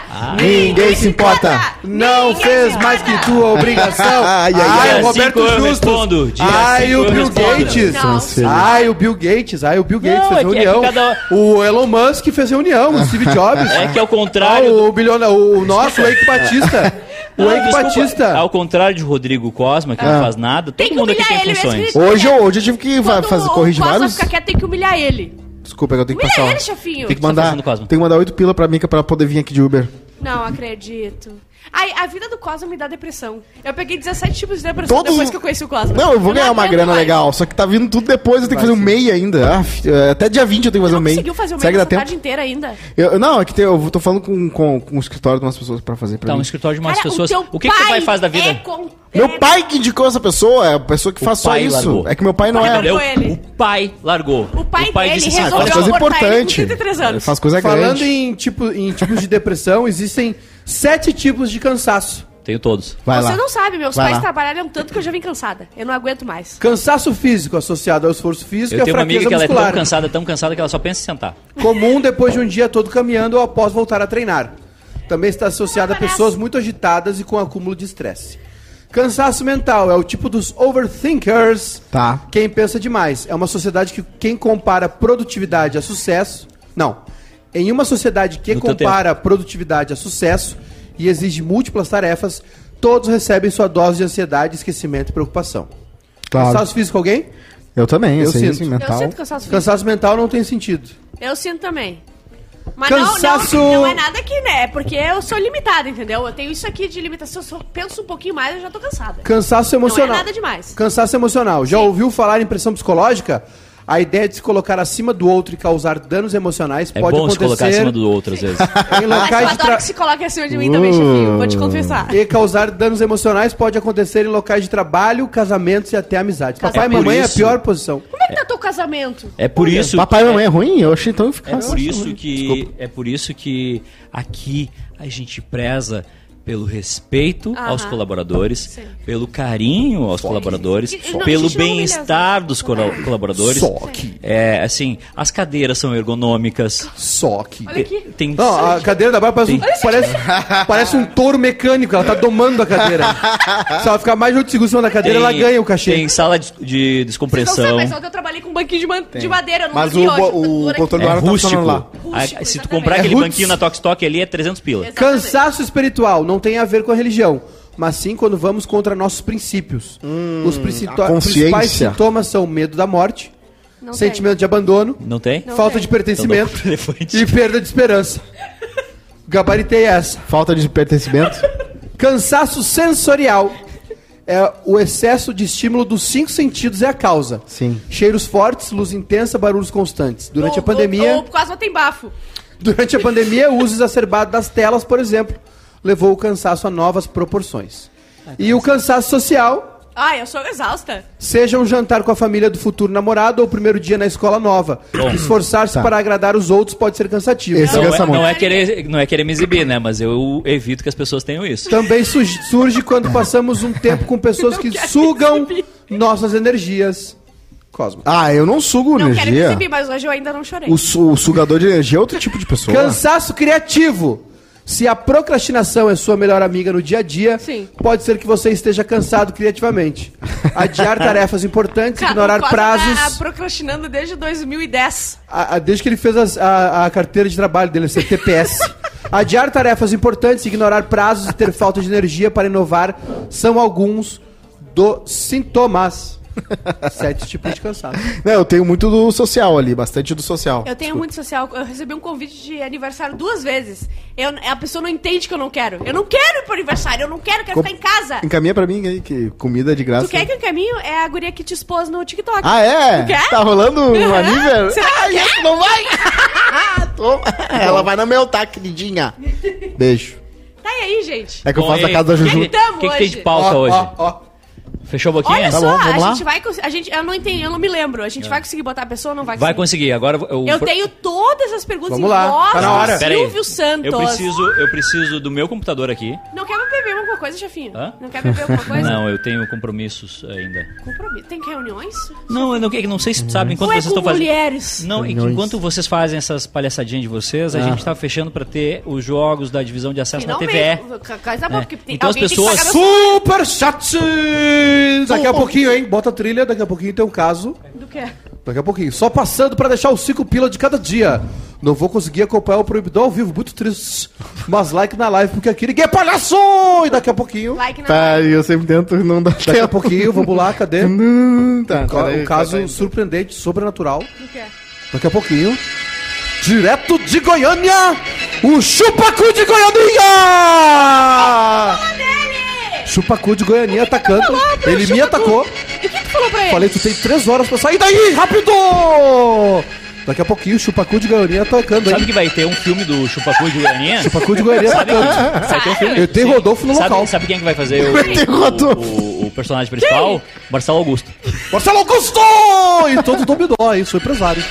Ninguém se importa. Não Ninguém fez se mais importa. que tua obrigação. Ai, ai, ai. O Roberto cinco eu Justus. respondo, dia Ai, cinco o eu Bill respondo. Gates. Não. Ai, o Bill Gates. Ai, o Bill Gates Não, fez é que- é que reunião. cada- O Elon Musk fez reunião. O Steve Jobs. É que ao Ah, contrário. o bilionário, o nosso, o Eike Batista. O Eike desculpa, Batista. Ao contrário de Rodrigo Cosma, que Ah. não faz nada, todo Tem que mundo aqui humilhar tem ele mesmo, funções. Hoje eu, hoje eu tive que va- Quando fazer, o corrigir Costa vários. fica quieto, tem que humilhar ele. Desculpa, é que eu tenho que Humilha passar. ele, chefinho. Tem que tá mandar, fazendo, Cosmo? tem que mandar 8 pila pra Mica pra poder vir aqui de Uber. Não acredito. Ai, a vida do Cosmo me dá depressão. Eu peguei 17 tipos de depressão Todos- depois que eu conheci o Cosmo. Não, eu vou ganhar uma grana mais. legal, só que tá vindo tudo depois, eu tenho que fazer um MEI ainda. Ah, é, até dia 20 eu tenho que fazer um MEI. conseguiu fazer o dá essa tempo? tarde inteira ainda. Eu, não, é que tem- eu tô falando com, com, com o escritório de umas pessoas pra fazer pra Tá, um mim. escritório de umas Cara, pessoas. teu O que, que tu pai vai fazer da vida? é com- Meu pai que indicou essa pessoa, é a pessoa que O faz só pai isso. largou. É que meu pai não pai é. largou. Ele. O pai largou. O pai dele disse assim, Ah, resolveu faz coisa ele com importante. 33 anos. Ele faz coisa Falando grande. em, tipo, em tipos de depressão, existem sete tipos de cansaço. Tenho todos. Vai Você lá. não sabe, meus Vai pais lá. trabalharam tanto que eu já vim cansada. Eu não aguento mais. Cansaço físico associado ao esforço físico Eu e à tenho uma amiga fraqueza que ela é muscular. tão cansada, tão cansada que ela só pensa em sentar. Comum depois de um dia todo caminhando ou após voltar a treinar. Também está associado a pessoas muito agitadas e com acúmulo de estresse. Cansaço mental é o tipo dos overthinkers. Tá. Quem pensa demais. É uma sociedade que quem compara produtividade a sucesso. Não. Em uma sociedade que No compara produtividade a sucesso e exige múltiplas tarefas, todos recebem sua dose de ansiedade, esquecimento e preocupação. Claro. Cansaço físico alguém? Eu também, Eu eu sinto. isso, Eu mental. sinto cansaço físico. Cansaço mental não tem sentido. Eu sinto também. Mas Cansaço- não, não, não é nada que, né? Porque eu sou limitada, entendeu? Eu tenho isso aqui de limitação. Se eu penso um pouquinho mais, eu já tô cansada. Cansaço emocional. Não é nada demais. Cansaço emocional. Já ouviu falar em pressão psicológica? A ideia de se colocar acima do outro e causar danos emocionais É pode bom se colocar acontecer acima do outro às vezes. em locais de adoro tra... que se coloque acima de mim também, chefinho. Vou te confessar. e causar danos emocionais pode acontecer em locais de trabalho, casamentos e até amizades. Papai e por mamãe é a isso- pior posição. Como é que tá teu casamento? É por isso. Papai e mamãe é ruim? Eu achei tão É eficaz. por isso que é por isso que aqui a gente preza pelo respeito Aham. aos colaboradores, Sim. pelo carinho aos colaboradores, E- e não- a pelo bem-estar dos colo- colaboradores. Só que- É, assim, as cadeiras são ergonômicas. Só que. Olha aqui. Tem Não, a cadeira da Bárbara parece, um, parece, parece um touro mecânico, ela tá domando a cadeira. Se ela ficar mais de 8 segundos em cima da cadeira, ela ganha o cachê. Tem sala de, de Vocês não sabem, descompressão. mas ontem eu trabalhei com um banquinho de, man- de madeira. Não Mas o, o aqui. controle É do ar tá rústico. funcionando lá. Rústico, se tu comprar É aquele roots. banquinho na Tox Tok ali é 300 pila. Exatamente. Cansaço espiritual não tem a ver com a religião, mas sim quando vamos contra nossos princípios. Os a consciência. principais sintomas são medo da morte, Não sentimento de abandono, Não tem? Não falta tem. de pertencimento Então e perda de esperança. Gabaritei essa. Falta de pertencimento. Cansaço sensorial é o excesso de estímulo dos cinco sentidos é a causa. Sim. Cheiros fortes, luz intensa, barulhos constantes. Durante a pandemia, Ou, ou quase tem bafo. durante a pandemia, o uso exacerbado das telas, por exemplo, levou o cansaço a novas proporções. E o cansaço social, Ai, eu sou exausta. seja um jantar com a família do futuro namorado ou o primeiro dia na escola nova. Esforçar-se Tá. para agradar os outros pode ser cansativo. Esse Não cansa é, não, muito. é querer, não é querer me exibir, né? Mas eu evito que as pessoas tenham isso. Também surge, surge quando passamos um tempo com pessoas que sugam nossas energias. Cosmo. Ah, eu não sugo Não quero me energia. exibir, mas hoje eu ainda não chorei. O, su- o sugador de energia é outro tipo de pessoa. Cansaço criativo. Se a procrastinação é sua melhor amiga no dia a dia, Sim. pode ser que você esteja cansado criativamente. Adiar tarefas importantes, Cara, ignorar Costa prazos. Tá procrastinando desde 2010. A- a- desde que ele fez as- a, a carteira de trabalho dele, ser TPS. Adiar tarefas importantes, ignorar prazos e ter falta de energia para inovar são alguns dos sintomas. Sete tipos de cansaço. Não, eu tenho muito do social ali, bastante do social. Eu tenho muito social. Eu recebi um convite de aniversário duas vezes. Eu, a pessoa não entende que eu não quero. Eu não quero ir pro aniversário, eu não quero, eu quero Com- ficar em casa. Encaminha pra mim aí, que comida de graça. Tu quer que eu caminho? É a guria que te expôs no TikTok. Ah, é? Tu quer? Tá rolando um aniversário? Que Ai, esse não vai? Toma. Ela vai no meu, tá, queridinha? Beijo. Tá aí, gente. É que eu Bom, faço e aí, casa da o que Juju. que- O que, que tem de pauta Ó, hoje? ó, ó. Fechou a boquinha? Olha Tá só, bom, vamos a lá? gente vai cons- a gente Eu não entendi, eu não me lembro. A gente vai conseguir botar a pessoa ou não vai Vai conseguir? conseguir. Agora eu, Eu tenho todas as perguntas Vamos lá, voz tá na do hora. Pera aí. Silvio Santos. Eu preciso, eu preciso do meu computador aqui. Não quer beber alguma coisa, chefinho? Hã? Não quer beber alguma coisa? Não, eu tenho compromissos ainda. Compromisso. Tem reuniões? Não, eu não, eu não sei se tu sabe, enquanto Ou é vocês com estão fazendo. mulheres? Não, Reuniões. enquanto vocês fazem essas palhaçadinhas de vocês, a Ah. gente tá fechando pra ter os jogos da divisão de acesso na TVE. Coisa boa, É. porque tem, Então as alguém pessoas- tem que pagar meu... Super chat! Daqui a pouquinho, hein? Bota a trilha, daqui a pouquinho tem um caso. Do quê? Daqui a pouquinho. Só passando pra deixar os cinco pila de cada dia. Não vou conseguir acompanhar o Proibidão ao vivo, muito triste. Mas like na live, porque aqui ninguém é palhaço! E daqui a pouquinho. Like na Tá, e eu sempre tento não dar Daqui a pouquinho, vamos lá, cadê? Tá, peraí, Um caso tá, surpreendente, sobrenatural. Do quê? Daqui a pouquinho. Direto de Goiânia, o Chupacu de Goiânia! Chupacu de Goiânia atacando. Ele me atacou. E o que tu falou pra ele? Falei, tu tem três horas pra sair daí, rápido! Daqui a pouquinho, o Chupacu de Goiânia atacando, Sabe hein? que vai ter um filme do Chupacu de Goiânia? Chupacu de Goiânia atacando. Vai ter um filme. Eu tenho Sim. Rodolfo no sabe, local. Sabe quem que vai fazer o, o- Rodolfo. o- o personagem principal? Marcelo Augusto. Marcelo Augusto! E todo dominó aí, sou empresário.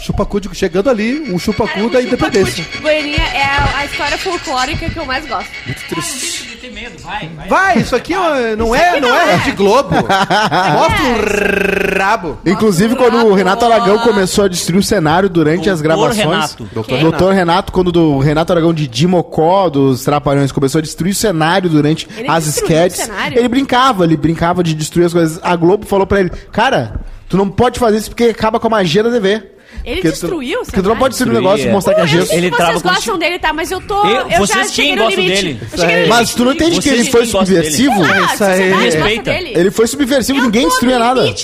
Chupacu de, chegando ali, um Chupacu da independência. Goiânia é a, a história folclórica que eu mais gosto. Tem medo, vai, vai. Vai, isso aqui é- não é, aqui não não é é. Rede Globo. Mostra o rabo. Inclusive, quando o Renato Renato. Aragão começou a destruir o cenário durante Doutor as gravações. Renato. Doutor Doutor Renato, quando do Renato Aragão de Dimocó, dos Trapalhões, começou a destruir o cenário durante Ele as sketches. Ele brincava, ele brincava de destruir as coisas. A Globo falou pra ele, cara, tu não pode fazer isso porque acaba com a magia da TV. Ele Porque destruiu tu, o Porque tu não pode destruir um negócio e mostrar que é gesso. Ele que vocês gostam dele, tá? Mas eu tô. Eu- Eu, já vocês cheguei quem no gostam limite. dele? Mas tu não entende que ele foi subversivo? Ah, Isso aí. Ele foi subversivo, ninguém destruía nada.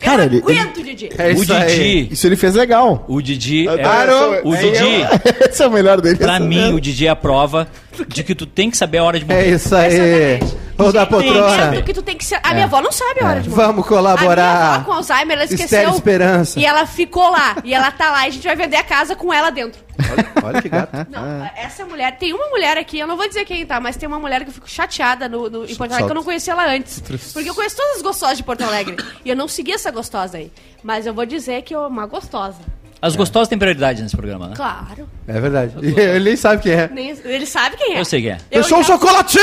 Cara, eu ele- Didi. É O isso aí. Didi. Isso ele fez legal. O Didi. É, Claro, o é Didi, Esse é o melhor dele. pra mim, o Didi é a prova de que tu tem que saber a hora de É morrer. isso aí. Tem que poltrona. saber. Porque tu tem que ser. A minha avó não sabe a hora de morrer. Vamos A minha colaborar. avó com Alzheimer, ela esqueceu. Estéreo Esperança. E ela ficou lá. E ela tá lá e a gente vai vender a casa com ela dentro. Olha, olha que gato. Não, essa mulher. Tem uma mulher aqui, eu não vou dizer quem tá, mas tem uma mulher que eu fico chateada no, no, em Porto Alegre que eu não conhecia ela antes. Porque eu conheço todas as gostosas de Porto Alegre. e eu não segui essa gostosa aí. Mas eu vou dizer que é uma gostosa. As gostosas têm prioridade nesse programa, né? Claro. É verdade. E ele nem sabe quem é. Nem, ele sabe quem é. Eu sei quem é. Eu Deixou um já- chocolatinho!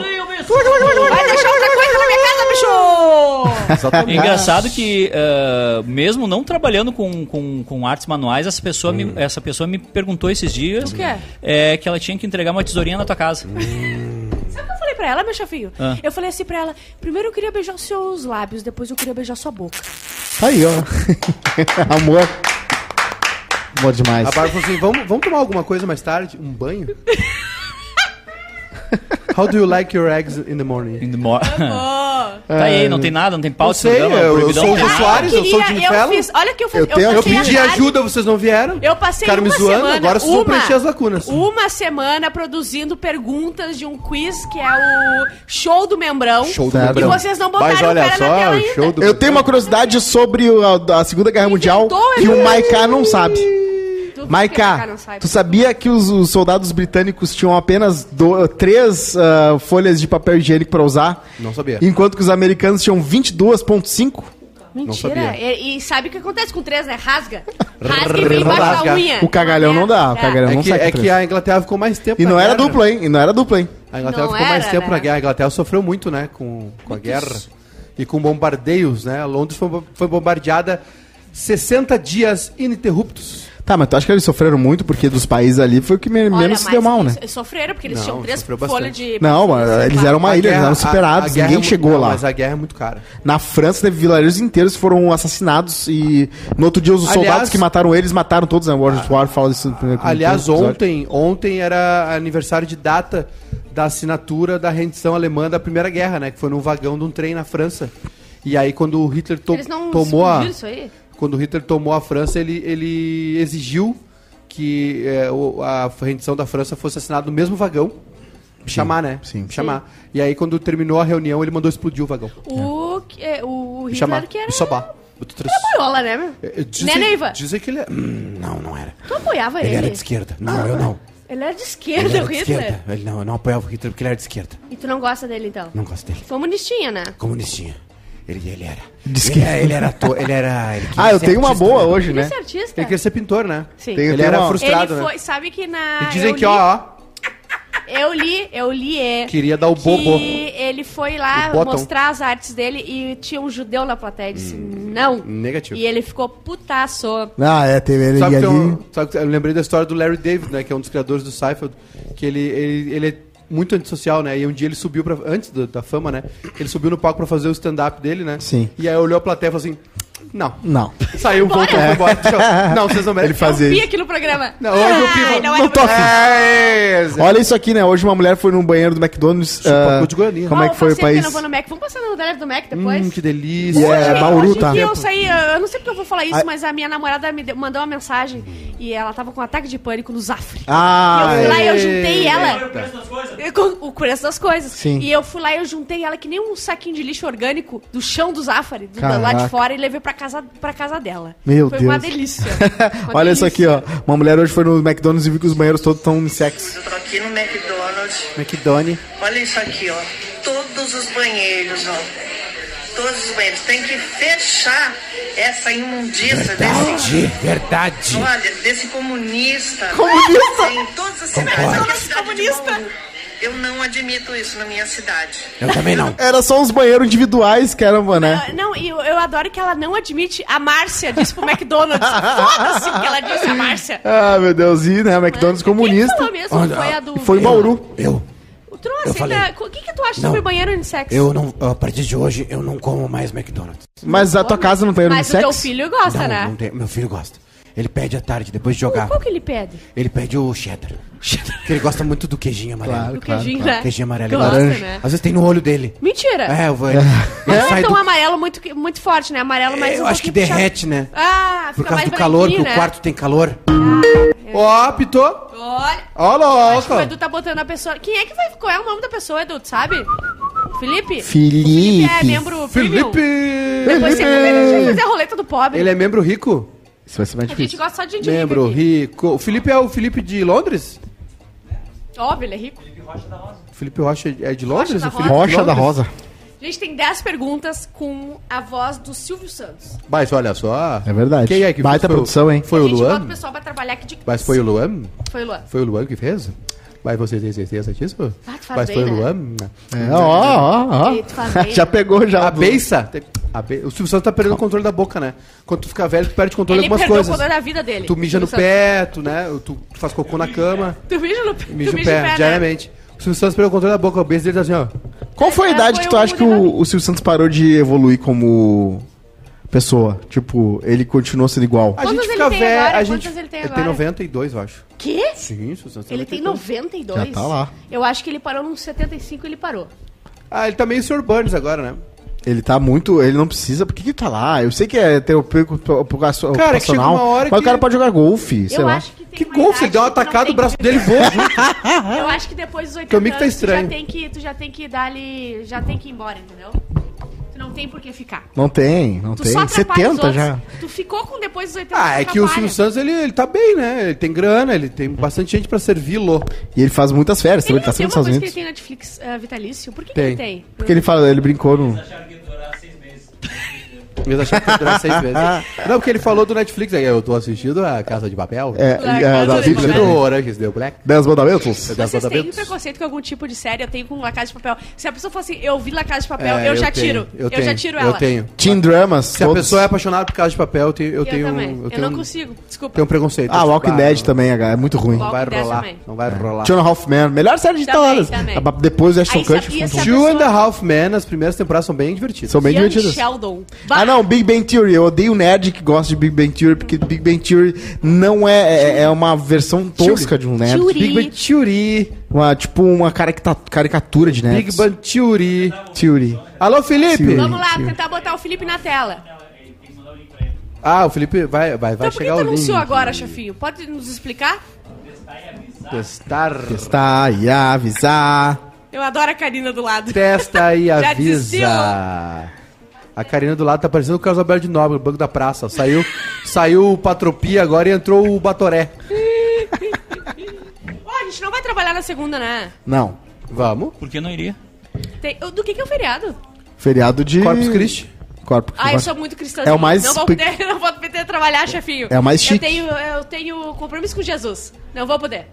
Vai deixar outra coisa na minha casa, bicho! É Exatamente. engraçado que, ah, mesmo não trabalhando com, com, com artes manuais, essa pessoa, me, essa pessoa me perguntou esses dias O quê? é, que ela tinha que entregar uma tesourinha na tua casa. Falei pra ela, meu chefinho? Ah. Eu falei assim pra ela: primeiro eu queria beijar os seus lábios, depois eu queria beijar sua boca. Tá aí, ó. Amor. Amor demais. A Bárbara falou assim: vamos, vamos tomar alguma coisa mais tarde? Um banho? How do you like your eggs in the morning? In the mor- tá aí, não tem nada, não tem pauta. Eu sei, esse programa, eu- eu sou o nada. Soares, eu sou o Jimmy eu Fallon. fiz, olha que eu, fiz, Eu tenho- Eu a pedi ajuda, vocês não vieram? Eu passei Ficaram me uma zoando, semana, agora vocês vão preencher as lacunas. Uma semana produzindo perguntas de um quiz que é o show do membrão. Show do Certo. E Membrão. vocês não botaram Mas o olha cara na só, tela o ainda. show do Eu tenho uma curiosidade sobre a, a Segunda Guerra Mundial que o Maiká não sabe. Maiká, tu sabia que os, os soldados britânicos tinham apenas do- três ah, folhas de papel higiênico pra usar? Não sabia. Enquanto que os americanos tinham 22,5? Mentira. sabia. E, e sabe o que acontece com três, né? Rasga. Rasga e vem embaixo Rasga. da unha. O cagalhão não dá, o cagalhão É não que, sai é que a Inglaterra ficou mais tempo E na não era guerra. dupla, hein? E não era dupla, hein? A Inglaterra Não ficou mais era, tempo né? na guerra. A Inglaterra sofreu muito, né? Com, com a guerra. E com bombardeios, né? Londres foi, foi bombardeada 60 dias ininterruptos. Tá, mas tu acha que eles sofreram muito porque dos países ali foi o que me- Olha, menos se deu mal, né? eles Sofreram, porque eles Não, tinham três folhas de... Não, mas eles eram uma A ilha, eles guerra- eram a- superados, a guerra ninguém é chegou não, lá. Mas a guerra é muito cara. Na França teve vilarejos inteiros que foram assassinados e no outro dia os Aliás- soldados que mataram eles mataram todos, né? O World War fala disso no primeiro Aliás, episódio. ontem, ontem era aniversário de data da assinatura da rendição alemã da Primeira Guerra, né? Que foi num vagão de um trem na França. E aí, quando o Hitler to- Eles não tomou a, isso aí? Quando o Hitler tomou a França, ele, ele exigiu que é, a rendição da França fosse assinada no mesmo vagão. chamar, né? sim. Chamar. E aí, quando terminou a reunião, ele mandou explodir o vagão. O, é, o Hitler chamar. que era... Sobar. Boiola, né, meu? É, Dizem, Né, Neiva? dizem que ele é. Hum, não, não era. Tu apoiava ele? Ele era de esquerda. Não, eu não. Ele era de Ele esquerda, era o de Hitler. esquerda. Ele não, eu não apoiava o Hitler porque ele era de esquerda. E tu não gosta dele, então? Não gosto dele. Comunistinha, né? Comunistinha. Ele, ele era. De Ele, esquerda. era- ele era ator, ele era. ele Ah, eu tenho uma boa né? hoje, Queria né? ser artista? Ele queria ser pintor, né? Sim. Tem- Ele era uma- frustrado, Ele né? foi, sabe que na... E dizem eu que, li- ó, ó, Eu li, eu li, é... queria dar o bobo. Que ele foi lá mostrar as artes dele e tinha um judeu na plateia. Ele disse, não. negativo. E ele ficou putaço. Ah, é, teve ele Sabe que, ali. eu, sabe que eu lembrei da história do Larry David, né? Que é um dos criadores do Seinfeld. Que ele, ele, ele é muito antissocial, né? E um dia ele subiu pra, antes do- da fama, né? Ele subiu no palco pra fazer o stand-up dele, né? Sim. E aí olhou a plateia e falou assim: Não. Não. Saiu, voltou, foi embora. Não, vocês não merecem. Ele fazia eu vi isso. aqui no programa. Não, hoje eu vi- Ai, não, não tô afim. É, Olha isso aqui, né? Hoje uma mulher foi num banheiro do McDonald's. pacote de Guarani. como é que foi o país? Eu não vou no Mac. Vamos passar no do Mac depois? Hum, que delícia. É Hoje- Bauru, hoje tá? que eu saí, eu não sei porque eu vou falar isso, Ai. mas a minha namorada me deu- mandou uma mensagem e ela tava com um ataque de pânico no Zafre. Ah, e eu fui lá e eu é. juntei ela. Eu- com O preço das coisas. Sim. E eu fui lá e eu juntei ela que nem um saquinho de lixo orgânico do chão do Zafari, do, lá de fora, e levei pra casa, pra casa dela. Meu Foi Deus. uma delícia. Uma Olha isso aqui, ó. Uma mulher hoje foi no McDonald's e viu que os banheiros todos estão unissex. Eu tô aqui no McDonald's. McDonald's. Olha isso aqui, ó. Todos os banheiros, ó. Todos os banheiros. Tem que fechar essa imundícia desse. verdade. Olha, desse comunista. Comunista? Em todas as cidades. Concordo. Aqui é a cidade de Comunista. Eu não admito isso na minha cidade. Eu também não. Era só uns banheiros individuais, caramba, né? Ah, Não, e eu, eu adoro que ela não admite. A Márcia disse pro McDonald's. Foda-se que ela disse, a Márcia. Ah, meu Deus, e né? McDonald's Quem comunista. falou mesmo? Olha, Foi a do. Foi em Bauru. Eu, não Eu falei. aceita. O que, que tu acha Não. sobre banheiro unissex? eu não, a partir de hoje, eu não como mais McDonald's. Mas a tua casa não tem Mas o teu unissex? filho gosta, não, né? não tem, meu filho gosta. Ele pede à tarde, depois de jogar. Qual que ele pede? Ele pede o cheddar. Porque ele gosta muito do queijinho amarelo. Claro, O claro. queijinho, né? Queijinho amarelo e Gosta, laranja. né? Às vezes tem no olho dele. Mentira. É, eu vou. Ele, Não é sai tão do. amarelo muito, muito forte, né? Amarelo mais Eu um acho que pouquinho puxado. derrete, né? Ah, Por causa mais do calor, que branquinho, o né? quarto tem calor. Ó, pitou. Olha, Ó, acho que o. Edu tá botando a pessoa... Quem é que vai... Qual é o nome da pessoa, Edu? Tu sabe? Felipe? Felipe. é membro premium. Felipe. Depois você vai fazer a roleta do pobre. Ele é membro rico? Isso vai ser mais A gente difícil. gosta só de gente Membro rico. O Felipe é o Felipe de Londres? Óbvio, ele é rico. O Felipe Rocha é de Londres? da o Felipe Rocha da? Rosa. A gente tem 10 perguntas com a voz do Silvio Santos. Mas olha só. É verdade. Quem é que Baita? Foi o- produção, hein? Foi a o gente bota o Luan? pessoal pra trabalhar aqui de... Mas foi o Luan? Foi o Luan. Foi o Luan que fez? Mas você tem certeza disso? Ah, tu faz Mas bem, foi né? o Luan? É, ó, ó, E tu faz bem, ó. Já né? pegou já. A do- beiça. a be- O Silvio Santos tá perdendo o controle da boca, né? Quando tu fica velho, tu perde o controle de Ele algumas perdeu o coisas. poder da vida dele. Tu mija no Silvio pé, tu, né? Tu, tu faz cocô na cama, Santos. Tu mija no, tu mija no mija pé, né? diariamente. O Silvio Santos perdeu o controle da boca, o beijo dele tá assim, ó. Qual foi a É, idade foi que tu acha que o, o Silvio Santos parou de evoluir como pessoa? Tipo, ele continuou sendo igual. A gente ele fica tem velho. agora? A gente, Quantos ele tem ele tem agora? 92, eu acho. Quê? Sim, Ele tem 92. 92? Já tá lá. Eu acho que ele parou nos 75 e ele parou. Ah, ele tá meio Sr. Burns agora, né? Ele tá muito. Ele não precisa. Por que, que tá lá? Eu sei que é ter o pico ocupacional. Cara, que chega uma hora mas que- o cara pode jogar golfe, sei eu lá. acho que tem Que golfe, ele deu uma atacada, tem o braço que- dele voa. Eu acho que depois dos 80 Teu amigo tá anos, tu já estranho. tem que, tu já tem que dar ali, já tem que ir embora, entendeu? Tu não tem por que ficar. Não tem, não Tu tem. só atrapalha os 70 outros. já. Tu ficou com depois dos 80 Ah, é que o. Silvio Santos, ele, ele tá bem, né? Ele tem grana, ele tem bastante gente pra servi-lo. E ele faz muitas férias, Ele ele tá sempre uma nos coisa Estados que ele tem Netflix eh, vitalício? Por que, que Tem. ele tem? Porque ele fala, ele brincou no. Acharam que ia durar seis meses. Ia deixar pra durar seis meses. Não, porque ele falou do Netflix. Aí eu tô assistindo a Casa de Papel. É, La a Casa da Bíblia. Papel. Do Orange is the Black. Dez mandamentos? Dez Vocês têm preconceito com algum tipo de série? Eu tenho com La Casa de Papel. Se a pessoa for assim, eu vi La Casa de Papel, É, eu, já tenho, tiro. Eu, Eu, tenho, já tiro Eu ela. tenho. Teen dramas. Se a todos. pessoa é apaixonada por Casa de Papel, eu tenho, eu Eu, tenho, também. eu Eu, não um- consigo. Desculpa. tenho um preconceito. Ah, Walking Dead também, é muito ruim. Não vai rolar. Não vai rolar. Two and a Half Men. Melhor série de todas. Depois do Ashton a- Kutcher. a Two and a Half Men, as primeiras temporadas são bem divertidas. São bem divertidas. Sheldon. Ah, não, Big Bang Theory. Eu odeio nerd que gosta de Big Bang Theory, porque Big Bang Theory não é, é, é uma versão tosca de um nerd. Theory. Big Bang Theory. Uma, tipo uma carica- caricatura de Big nerds. Bang Theory. Theory. Alô, Felipe! Theory. Vamos lá, tentar botar o Felipe na tela. Ah, o Felipe vai, vai, vai Então por que chegar o link. anunciou agora, chefinho? Pode nos explicar? Testar. Está e avisar. Eu adoro a Karina do lado. Testa e Já avisa. A Karina do lado tá parecendo o Carlos Alberto de Nobre, o Banco da Praça. Saiu, saiu o Patropia agora e entrou o Batoré. Ó, a gente não vai trabalhar na segunda, né? Não. Vamos. Por que não iria? Tem- Do que, que é o feriado? Feriado de. Corpus Christi. Ah, Corpus eu Christi. sou muito cristã. É o mais Não vou pe- poder, não vou poder trabalhar, chefinho. É o mais Eu chique. tenho, eu tenho compromisso com Jesus. Não vou poder.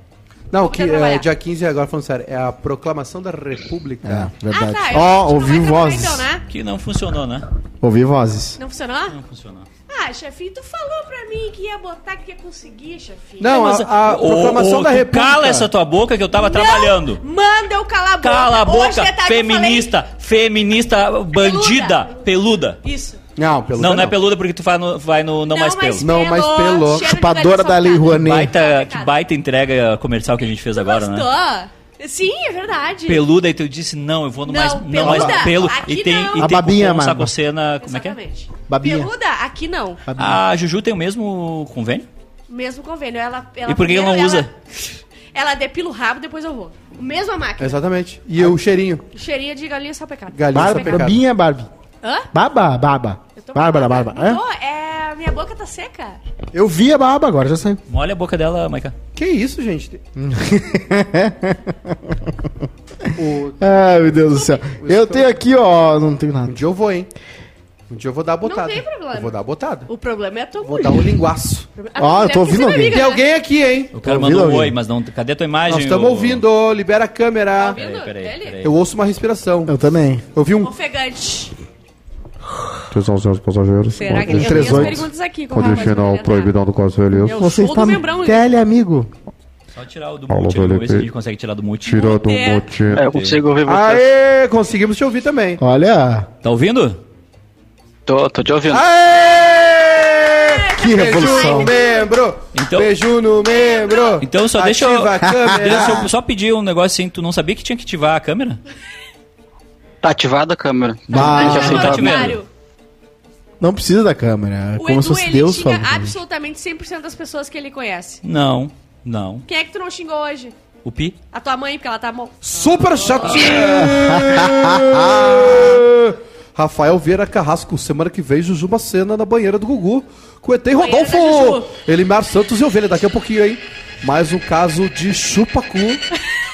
Não, que é, dia 15, agora falando sério, é a proclamação da República. É, verdade. Ah, tá. Ó, que ouvi vozes. Então, né? Que não funcionou, né? Ouvi vozes. Não funcionou? Não funcionou. Ah, chefinho, tu falou pra mim que ia botar, que ia conseguir, chefinho. Não, Mas, a, a proclamação ô, da República. Cala essa tua boca que eu tava Não, trabalhando. Manda eu calar a boca. Cala a boca, eu feminista, feminista, bandida, peluda. falei- Isso. Não, pelo Não, não é peluda porque tu vai no, vai no Não, Mais Pelo. Não Mais Pelo. Chupadora da Lei. Rouanet. Baita, que baita entrega comercial que a gente fez agora, né? Gostou? Sim, é verdade. Peluda, e tu disse, não, eu vou no Não, mais, não mais pelo. aqui E tem, não. e A tem babinha, cupom mano. Sagocena, como é que é? Exatamente. Babinha. Peluda, aqui não. A Juju tem o mesmo convênio? Mesmo convênio. Ela, ela E por que ela não usa? Ela, ela depila o rabo, depois eu vou. Mesma máquina. Exatamente. E o cheirinho. Cheirinha de galinha salpicada. Galinha Barba, salpicada. Barbinha, Barbie. Hã? Baba, baba. Bárbara, barba. É? É, minha boca tá seca. Eu vi a baba agora, já sei. Molha a boca dela, Maica. Que isso, gente? o... Ai, meu Deus do céu. Eu tenho aqui, ó. Não tenho Um nada. dia eu vou, hein? Um dia eu vou dar a botada. tem problema. Eu vou dar a botada. O problema é a tua Vou mulher. dar um linguaço. Ó, eu tô você ouvindo é alguém. amiga, Tem alguém aqui, hein? O cara mandou um ouvindo oi, mas não. Cadê a tua imagem? Nós estamos ô- ouvindo. Libera a Tá câmera. ouvindo? Peraí, peraí, peraí. Eu ouço uma respiração. Eu também. Eu vi um... Ofegante. Atenção, senhores passageiros. Será que ele... Tenho as perguntas aqui com tá? proibidão do Conselho. Eu Você sou está tele, amigo. Só tirar o do Paulo mute, vamos ver se a Felipe. gente consegue tirar do mute. Tira do É. mute. É, eu consigo ouvir você. Aê! Conseguimos te ouvir também. Olha, Tá ouvindo? Tô, tô te ouvindo. Aê! que Beijo revolução. no membro! Então- Beijo no membro! Então só deixa eu. Ativa a câmera. Deixa eu só pedir um negócio assim, tu não sabia que tinha que ativar a câmera? Tá ativada a câmera. Bah. Tem que aceitar. Tá contrário. Não precisa da câmera. É O como se Edu, fosse ele Deus xinga falando. absolutamente 100% das pessoas que ele conhece. Não, não. Quem é que tu não xingou hoje? O Pi? A tua mãe, porque ela tá... Mo... Super chat! Rafael Vieira Carrasco, semana que vem, Juju Macena na banheira do Gugu. Com o ET e Banheira da Rodolfo! Juju. Elimar Santos e Ovelha, daqui a pouquinho, hein? Mais um caso de chupacu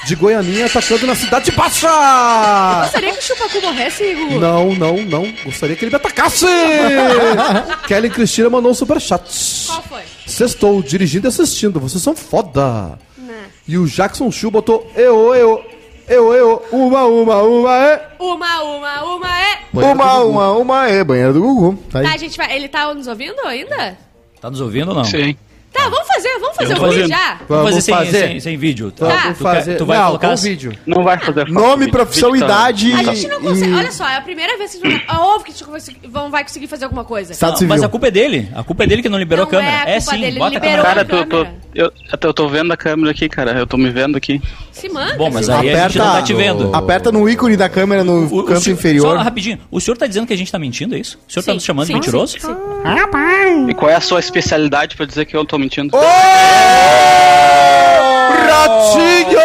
de Goianinha atacando na Cidade Baixa! Gostaria que o Chupacu morresse, Gugu? Não, não, não. Gostaria que ele me atacasse! Kelly Cristina mandou um superchat. Qual foi? Sextou, dirigindo e assistindo. Vocês são foda. Né. E o Jackson Chu botou eu, eu, eu, eu, uma, uma, uma, é. Uma, uma, uma é... Uma, uma, uma é. Banheira do Gugu. Tá aí. Tá, a gente vai... Ele tá nos ouvindo ainda? Tá nos ouvindo ou não? Sim. Tá, vamos fazer, vamos fazer um vou vídeo fazer. já. Vamos fazer, Vamos sem, fazer. sem, sem vídeo. Vamos Tá. Tu, fazer. quer- tu vai não, colocar. com as- vídeo. Não vai fazer Nome, vídeo. profissão, Vídeo tá- idade A gente não consegue... e Olha só, é a primeira vez que a gente vai... Óbvio que a gente não vai conseguir- vão- vai conseguir fazer alguma coisa. Não, civil. mas a culpa é dele. A culpa é dele que não liberou Não a câmera. é a culpa sim, dele, bota ele a câmera. liberou. Cara, a tu, tô, câmera. eu, até eu tô vendo a câmera aqui, cara. Eu tô me vendo aqui. Se manda. Bom, mas se aí a gente não tá te vendo. Aperta no ícone da câmera no O- o canto senhor- inferior. Só rapidinho. O senhor tá dizendo que a gente tá mentindo, é isso? O senhor tá nos chamando de mentiroso? sim, sim. E qual é a sua especialidade pra dizer que eu tô mentindo? Ratinho!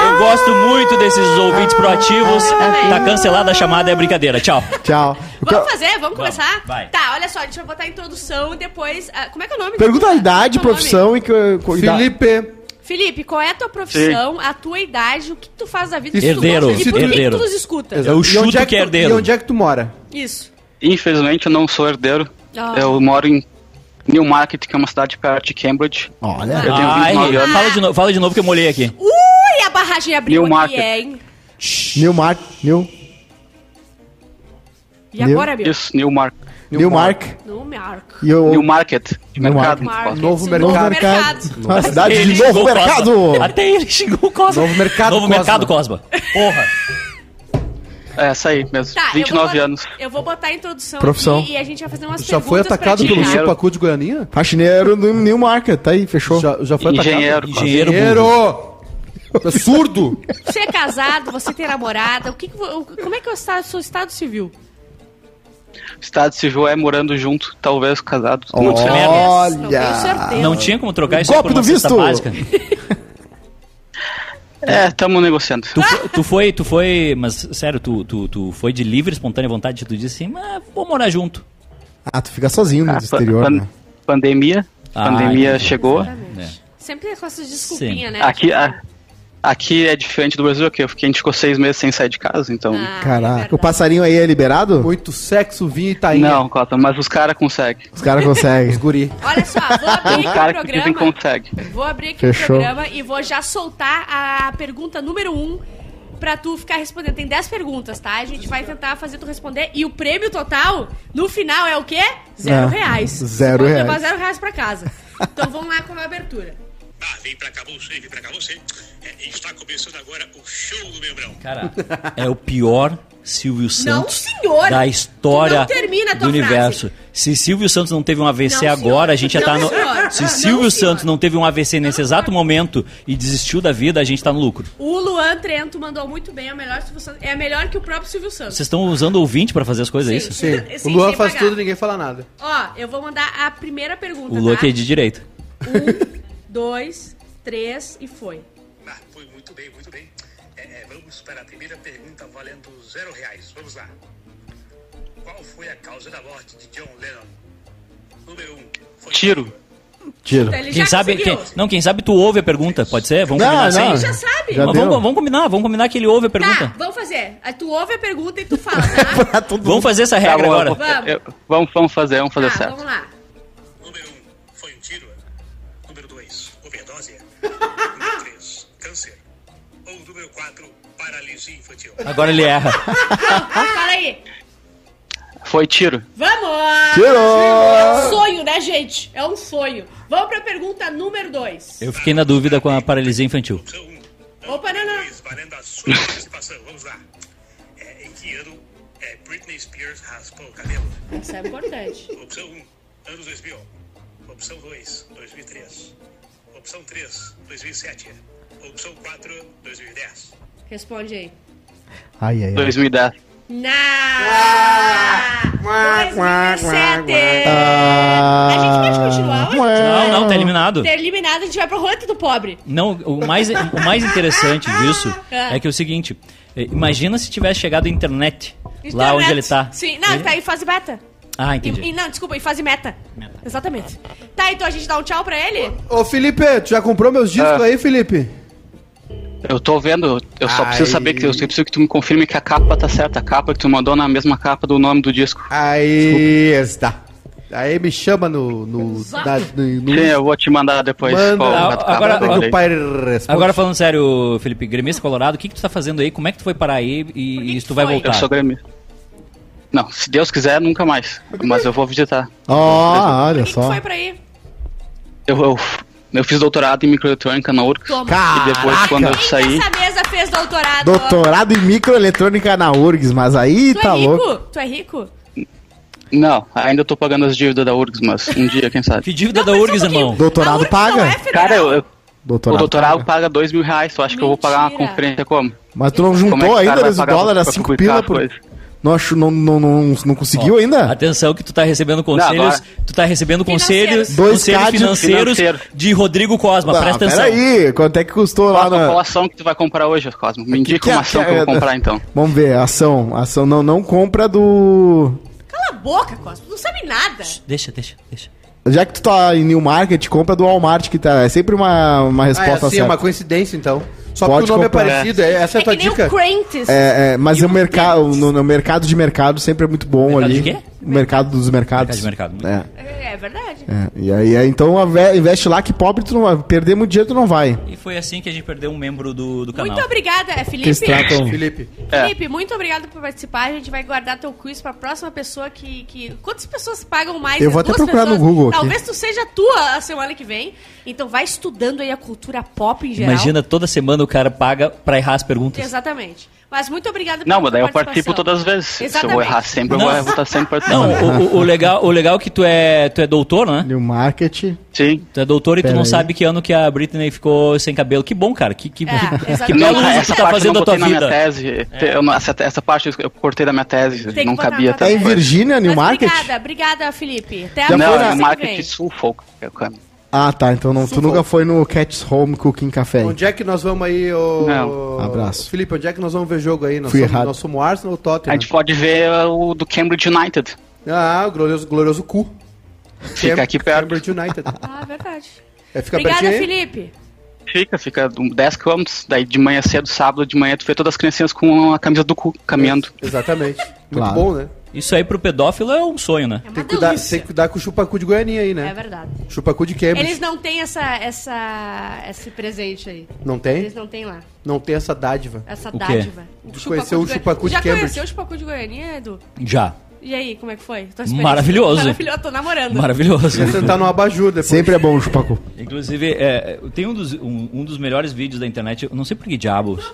Eu gosto muito desses ouvintes proativos. Tá cancelada a chamada, é brincadeira. Tchau. Tchau. Eu Vamos fazer? Vamos começar? vai. Tá, olha só, a gente vai botar a introdução e depois... ah, como é que é o nome? Pergunta a idade, qual é o profissão e que. co- idade. Felipe, Felipe, qual é a tua profissão, a tua idade, o que tu faz da vida, o que tu Herdeiro, gosta e por que que herdeiro. tu nos escuta? É o E chuto onde que é tu- herdeiro. E onde é que tu mora? Isso. infelizmente, eu não sou herdeiro. Ah. Eu moro em Newmarket, que é uma cidade perto de Cambridge. Olha. Eu tenho Ai, 29 anos. fala, de novo, fala de novo que eu molhei aqui. Ui, a barragem abriu aqui, Newmarket. hein? Newmark. New, E agora, meu? Isso, Newmark. Newmark. E o Newmarket. De Newmarket. mercado. Market. Novo mercado. Novo mercado. Uma cidade de xingou novo Cosma. mercado. Até ele xingou o Cosma. Novo mercado Novo Cosma. mercado Cosma. Porra. É, essa aí mesmo. Tá, eu vou 29 botar- anos. Eu vou botar a introdução Profissão. aqui e a gente vai fazer umas Já foi perguntas pra atacado ti, pelo. Supacu de Goianinha? Faxineiro do Newmarket. Tá aí, fechou. Já, já foi Engenheiro. atacado? Engenheiro Engenheiro! É surdo! Você é casado, você tem namorada, o que que vo- o- como é que é o estado, seu estado civil? Estado civil é morando junto, talvez casados. Não sei. Não tenho Olha. certeza. Não tinha como trocar isso Golpe por uma do visto. básica. É, estamos negociando. Tu, tu foi, tu foi, mas sério, tu, tu, tu foi de livre, espontânea vontade, tu disse assim, mas vou morar junto. Ah, tu fica sozinho no Ah, exterior, pan- né? Pandemia. Ah, pandemia entendi. chegou. É. Sempre com essas desculpinhas, né? Aqui, a- aqui é diferente do Brasil, que eu fiquei, a gente ficou seis meses sem sair de casa, então. Ah, é Caraca. verdade. O passarinho aí é liberado? Muito sexo, vinho e tainha. não, Cota, mas os caras conseguem. Os caras conseguem. Guri. Olha só, vou abrir Os aqui o caras que dizem que programa. conseguem. Vou abrir aqui Fechou. o programa e vou já soltar a pergunta número um pra tu ficar respondendo. Tem 10 perguntas, tá? A gente vai tentar fazer tu responder. E o prêmio total, no final, é o quê? Zero É, reais. zero reais. levar zero reais pra casa. Então vamos lá com a abertura. Ah, vem pra cá você, vem pra cá você. É, está começando agora o show do Membrão. Cara, é o pior Silvio Não, Santos senhor! da história não do universo. Se Silvio Santos não teve um AVC Não, agora, senhor. a gente já tá Não, no. senhor. Se Não, Silvio senhor. Santos não teve um AVC nesse exato momento e desistiu da vida, a gente tá no lucro. O Luan Trento mandou muito bem. É, o melhor Silvio Santos. é melhor que o próprio Silvio Santos. Vocês estão usando ouvinte pra fazer as coisas, é isso? Sim. Sim, o Luan faz pagar. tudo e ninguém fala nada. Ó, eu vou mandar a primeira pergunta, O Luan tá? que é de direito. Um, dois, três e foi. Ah, foi muito bem, muito bem. É, é, vamos para a primeira pergunta valendo zero reais. Vamos lá. Qual foi a causa da morte de John Lennon? Número um. Foi Tiro. Tiro. Então, ele Quem sabe, quem, não, quem sabe tu ouve a pergunta, pode ser? Vamos Não, combinar não. assim? Já sabe. Já vamos, vamos combinar, vamos combinar que ele ouve a pergunta. Tá, vamos fazer. Aí Tu ouve a pergunta e tu fala, tá? Vamos fazer essa regra Tá bom, agora. Vamos. eu- vamos, vamos fazer, vamos fazer tá, certo. vamos lá. Número três, câncer. Ou número quatro, paralisia infantil. Agora ele erra. Fala aí. Foi tiro. Vamos! Tirou! Sonho, né, gente? É um sonho. Vamos pra pergunta número dois. Eu fiquei na dúvida com a paralisia infantil. Opção um. Opa, não, não. Valendo a sua participação. Vamos lá. É, em que ano é, Britney Spears raspou o cabelo? Isso é importante. Opção 1, anos 2000. Opção 2, 2003. Opção 3, 2007. Opção 4, 2010. Responde aí. Ai, ai, ai. 2010. Na 2007. Ah, A gente pode continuar hoje? Não, não, tá eliminado. Ter eliminado, a gente vai pro ranking do pobre. Não, o mais, o mais interessante disso Ah. é que é o seguinte: eh, imagina se tivesse chegado a internet, lá Internet. onde ele tá. Sim, não, ele tá em fase beta. Ah, E- entendi. e- não, desculpa, em fase meta. Meta. Exatamente. Tá, então a gente dá um tchau pra ele? Ô, Felipe, tu já comprou meus discos Ah. aí, Felipe? Eu tô vendo, eu só Ai. preciso saber que eu preciso que tu me confirme que a capa tá certa. A capa que tu mandou na mesma capa do nome do disco. Aí está. Aí me chama no. no, na- no, no- Sim, eu vou te mandar depois. Manda. qual Ah, a capa agora- eu que mandei. o pai responde. Agora falando sério, Felipe, gremista colorado, o que, que tu tá fazendo aí? Como é que tu foi parar aí e, e tu vai voltar? Eu sou gremista. Não, se Deus quiser, nunca mais. Mas eu vou visitar. Ó, olha Quem que só. foi pra aí? Eu, eu, eu fiz doutorado em microeletrônica na URGS. Toma. E depois, quando eu Quem saí. dessa mesa fez doutorado? Doutorado em microeletrônica na URGS, mas aí Tu tá é rico? louco. Tu é rico? Não, ainda tô pagando as dívidas da URGS, mas um dia, quem sabe. Que dívida Não, da URGS, só um irmão? Doutorado URGS paga? É. Cara, eu, eu- Doutorado. o doutorado paga. paga dois mil reais. Tu acha que eu vou pagar uma Mentira. conferência como? Mas tu não é juntou cara ainda os dólares a pra 5 publicar pila por. coisas? Não, acho, não, não, não, não conseguiu ainda? Atenção que tu tá recebendo conselhos, agora- tu tá recebendo conselhos, Dois conselhos financeiros financeiro. de Rodrigo Cosma, Ah, presta atenção. Peraí, quanto é que custou lá Qual, na. qual ação que tu vai comprar hoje, Cosmo? Me indica que uma é- ação que que eu é- vou comprar então. Vamos ver, ação. Ação não, não compra do. Cala a boca, Costa. Tu não sabe nada. Deixa, deixa, deixa. Já que tu tá em New Market, compra do Walmart, que tá. É sempre uma, uma Ah, é resposta assim, é certa. uma coincidência, então. Só Pode porque o nome comprar. é parecido, é- essa é a É tua que nem dica. o Crantis. É, é, mas o mercado, no, no mercado de mercado sempre é muito bom Mercado ali. de quê? O mercado dos mercados. Mercado de mercado. É, É, é verdade. é. E aí, é, então investe lá que pobre tu não vai. Perder muito dinheiro tu não vai. E foi assim que a gente perdeu um membro do, do canal. Muito obrigada, é Felipe. Felipe. Felipe, muito obrigado por participar. A gente vai guardar teu quiz pra próxima pessoa que. que... Quantas pessoas pagam mais? Eu vou até procurar no pessoas? Google aqui. Talvez tu seja tua a semana que vem. Então vai estudando aí a cultura pop em geral. Imagina, toda semana o cara paga pra errar as perguntas. Exatamente. Mas muito obrigado Não, pela mas daí eu participo todas as vezes. Se eu Exatamente. vou errar sempre, eu Não. vou, eu vou estar sempre Não, participando. o, o- o legal, o legal é que tu é, tu é doutor, né? New Market. Sim. Tu é doutor e tu não aí. sabe que ano que a Britney ficou sem cabelo. Que bom, cara. Que, que, É, que exatamente. belo Não, uso que essa tu tá parte eu fazendo não da tua botei na minha vida. tese. Eu não- essa, essa parte eu cortei da minha tese. Tem não cabia É em. Virgínia, New Mas Market? Obrigada, obrigada, Felipe. Até a Não, próxima é que market. Suffolk. é câmbio. Ah, tá. Então não, tu nunca foi no Cat's Home Cooking Café. Onde é que nós vamos aí, ô... Não. Abraço. Felipe, onde é que nós vamos ver jogo aí? Nós Fui somos, errado. nós somos Arsenal ou A Tottenham? gente pode ver o do Cambridge United. Ah, o glorioso, glorioso cu. Fica Cam- aqui perto. Cambridge United. Ah, verdade. É, fica Obrigada? Felipe. Fica, fica um 10 km. Daí de manhã cedo, sábado de manhã, tu vê todas as criancinhas com a camisa do cu caminhando. Exatamente. Muito Claro. bom, né? Isso aí pro pedófilo é um sonho, né? É Tem que, cuidar, tem que cuidar com o chupacu de Goianinha aí, É né? verdade. Chupacu de Cambridge. Eles não têm essa, essa, esse presente aí. Não tem? Eles não têm lá. Não tem essa dádiva. Essa O quê? dádiva. De conhecer o Goi- chupacu de Já Cambridge. conheceu o chupacu de Goiânia, Edu? Já. E aí, como é que foi? Maravilhoso. Maravilhoso, tô namorando. Maravilhoso. Vou sentar no abajur depois. Sempre é bom o chupacu. Inclusive, é, tem um dos, um, um dos melhores vídeos da internet, eu não sei por que diabos.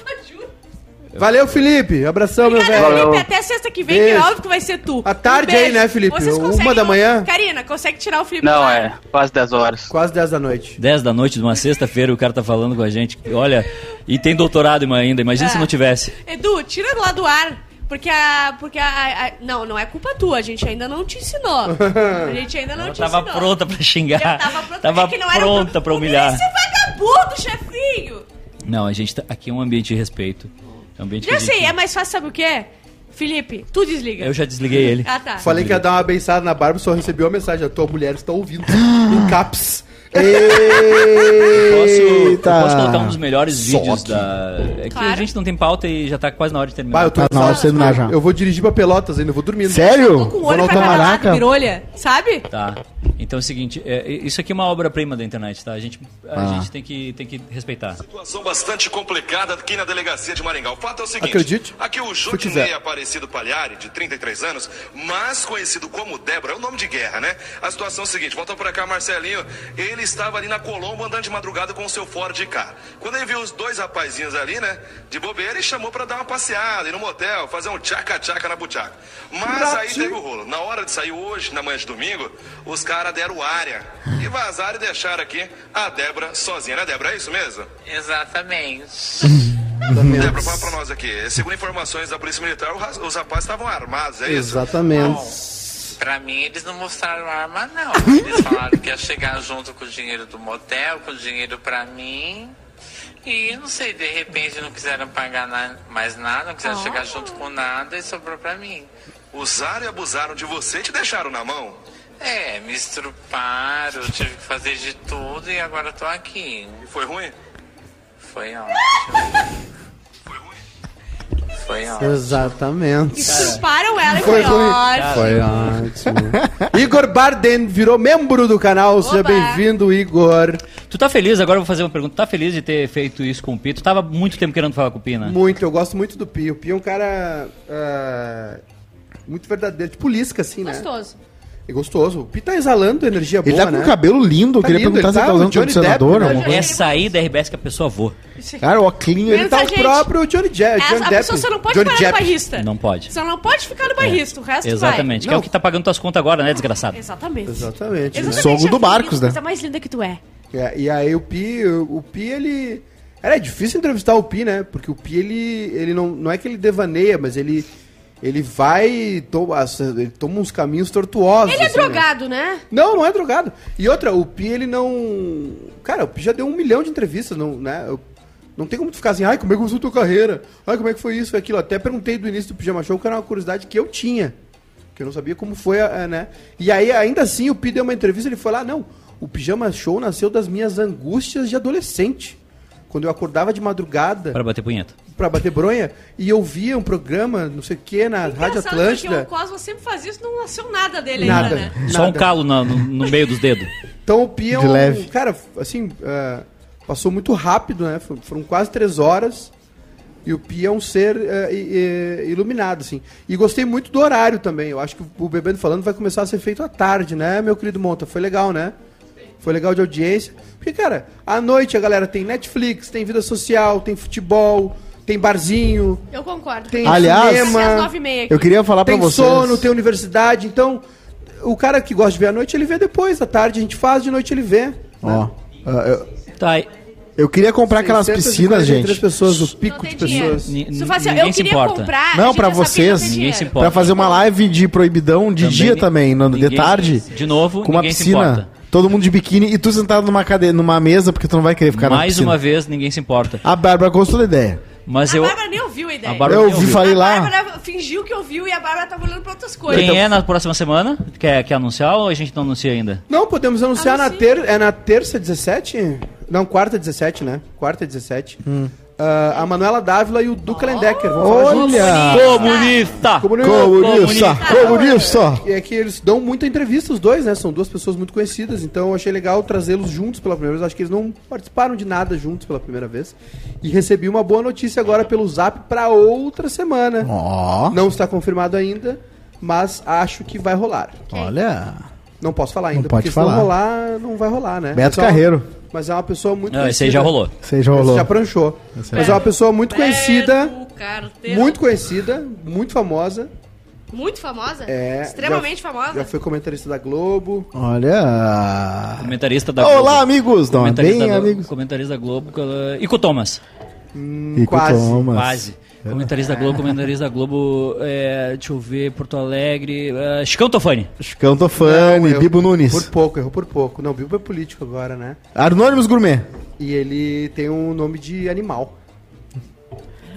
Valeu, Felipe. Abração, meu velho. Felipe. Até sexta que vem, que Beijo. é óbvio que vai ser tu. À tarde Um aí, né, Felipe? Vocês Uma conseguem- da manhã? Karina, consegue tirar o Felipe Não, é quase 10 horas. Quase 10 da noite. 10 da noite de uma sexta-feira, o cara tá falando com a gente. Olha, e tem doutorado ainda, imagina se É. não tivesse. Edu, tira lá do ar. Porque a. Porque a, a- Não, não é culpa tua, a gente ainda não te ensinou. A gente ainda não Ela te tava ensinou. pronta pra xingar. Já tava pronta, Tava é que não era pronta pra humilhar. Esse vagabundo, chefinho! Não, a gente tá, aqui é um ambiente de respeito. É um ambiente Já que a gente- sei, é mais fácil, sabe o quê? Felipe, tu desliga. Eu já desliguei ele. Ah, tá. Falei que ia dar uma bençada na barba, só recebi uma mensagem. A tua mulher está ouvindo. em caps. Posso, posso colocar um dos melhores Só vídeos da. É que a Claro. gente não tem pauta e já tá quase na hora de terminar. Bah, eu tô Tá na hora de terminar já. Eu vou dirigir pra Pelotas ainda, eu vou dormindo. Sério? Tô com o Vou olho pra cada lado, Tamaraca. pirolha, sabe? Tá. Então é o seguinte, é, isso aqui é uma obra-prima da internet, tá? A gente, a Ah. gente tem, que, tem que respeitar. Situação bastante complicada aqui na delegacia de Maringá. O fato é o seguinte: Acredite, aqui o Judinei quiser. Aparecido Palhari, de 33 anos, mais conhecido como Débora, é o nome de guerra, né? A situação é a seguinte: volta pra cá, Marcelinho. Ele estava ali na Colombo andando de madrugada com o seu Ford K. Quando ele viu os dois rapazinhos ali, né? De bobeira, ele chamou pra dar uma passeada, ir no motel, fazer um tchaca-tchaca na buchaca. Mas aí teve o rolo. Na hora de sair hoje, na manhã de domingo, os caras deram área e vazaram e deixaram aqui a Débora sozinha, né, Débora? É isso mesmo? Exatamente. Débora, fala pra nós aqui. Segundo informações da Polícia Militar, os rapazes estavam armados, é isso? Exatamente. Pra mim, eles não mostraram arma, não. Eles falaram que ia chegar junto com o dinheiro do motel, com o dinheiro pra mim. E não sei, de repente não quiseram pagar na- mais nada, não quiseram Oh. chegar junto com nada e sobrou pra mim. Usaram e abusaram de você e te deixaram na mão? É, me estruparam, tive que fazer de tudo e agora tô aqui. E foi ruim? Foi ótimo. Foi ótimo. Exatamente. Estruparam ela e Foi foi, ótimo. Foi ótimo. Igor Barden virou membro do canal. Seja bem-vindo, Igor. Tu tá feliz, agora eu vou fazer uma pergunta. Tá feliz de ter feito isso com o Pito? Tava muito tempo querendo falar com o Pina. Muito, eu gosto muito do Pio. O Pio é um cara ah, muito verdadeiro, tipo Lisca, assim, né? Gostoso. É gostoso. O Pio tá exalando energia Ele boa, tá com né? o cabelo lindo, eu Tá queria lindo, perguntar ele se ele tá tá o usando condicionador. Depp, né? É sair da RBS que a pessoa voa. Cara, o Oclinho, Ele tá a o próprio Johnny, Je Johnny a Depp. pessoa só não pode Johnny parar Depp. no barrista. Não pode. Só não pode ficar no barrista, o resto Exatamente. Que é o que tá pagando tuas contas agora, né, desgraçado? vai. Exatamente. Exatamente. né? Sogro do a Barcos, né? Coisa mais linda que tu é. É, e aí o Pi, o Pi, ele. Era difícil entrevistar o Pi, né? Porque o Pi, ele, ele não, não é que ele devaneia, mas ele. Ele vai. Toma, ele toma uns caminhos tortuosos. Ele é assim, né? drogado, né? Não, não é drogado. E outra, o Pi, ele não. Cara, o Pi já deu um milhão de entrevistas, não, né? Eu- Não tem como tu ficar assim, ai, como é que começou a tua carreira? Ai, como é que foi isso, foi aquilo. Até perguntei do início do Pijama Show, que era uma curiosidade que eu tinha. Que eu não sabia como foi, a, né? E aí, ainda assim, o Pi deu uma entrevista, ele foi lá, não, o Pijama Show nasceu das minhas angústias de adolescente. quando eu acordava de madrugada Pra bater punheta. Pra bater bronha e eu via um programa, não sei o que, na Rádio Engraçado, porque Atlântida. o Cosmo sempre faz isso, não nasceu nada dele Nada. ainda, né? Só um Nada. calo no, no meio dos dedos. Então o Pia é De um- leve. Cara, assim, é, passou muito rápido, né? Foram, quase três horas. E o Pia é um ser é, i- i- iluminado, assim. E gostei muito do horário também. Eu acho que o Bebendo Falando vai começar a ser feito à tarde, né, meu querido Monta? Foi legal, né? Foi legal de audiência. Porque, cara, à noite a galera tem Netflix, tem vida social, tem futebol, tem barzinho, Eu concordo. tem Aliás, cinema. Às nove e meia aqui. Eu queria falar pra tem vocês. sono, tem universidade. Então, o cara que gosta de ver à noite, ele vê depois. À tarde a gente faz, de noite ele vê. Ó, ah, eu, Tá, aí. eu queria comprar aquelas 643 piscinas, gente. pessoas, o pico tem de pessoas. Se ninguém eu se importa. comprar. Não, a gente pra já sabe que vocês. tem Ninguém se importa. Pra fazer uma live de proibidão de Também dia também, no, de ninguém- tarde. De novo, Com uma ninguém se piscina. importa. Todo mundo de biquíni e tu sentado numa cadeira, numa mesa, porque tu não vai querer ficar na Mais piscina. uma vez, ninguém se importa. A Bárbara gostou da ideia. Mas A eu. Bárbara nem ouviu a ideia. A Bárbara Eu nem vi, ouviu. falei a lá. Bárbara fingiu que ouviu e a Bárbara tava olhando pra outras coisas. Quem é na próxima semana? Quer, quer anunciar ou a gente não anuncia ainda? Não, podemos anunciar na, Anuncia. ter, é na terça 17? Não, quarta 17, né? Quarta 17. Hum. Ah, a Manuela Dávila e o Duca Lendecker vão falar juntos. Olha! Comunista! Comunista! Comunista! E é que eles dão muita entrevista, os dois, né? São duas pessoas muito conhecidas, então eu achei legal trazê-los juntos pela primeira vez. Acho que eles não participaram de nada juntos pela primeira vez. E recebi uma boa notícia agora pelo zap pra outra semana. Ó, Não está confirmado ainda, mas acho que vai rolar. olha. Não posso falar ainda, Não pode porque se falar. não rolar, não vai rolar, né? Beto uma- Carreiro. Mas é uma pessoa muito Não, esse aí já rolou. Você já Esse rolou. já pranchou. Mas é uma pessoa muito conhecida, Carteiro. muito conhecida, muito famosa. Muito famosa? É, Extremamente já- famosa? Já foi comentarista da Globo. Olha. Comentarista da Olá, Globo. amigos. Não, é Comentarista bem da Globo, amigos. Comentarista da Globo. E com o Thomas. E com quase, Thomas. Quase. Comentarista da Globo, comentarista da Globo. É, deixa eu ver, Porto Alegre. Uh, Chicão Tofani. Chicão Tofani, Não, errou Bibo Nunes. Por pouco, errou por pouco. Não, Bibo é político agora, né? Anônimos Gourmet. E ele tem um nome de animal.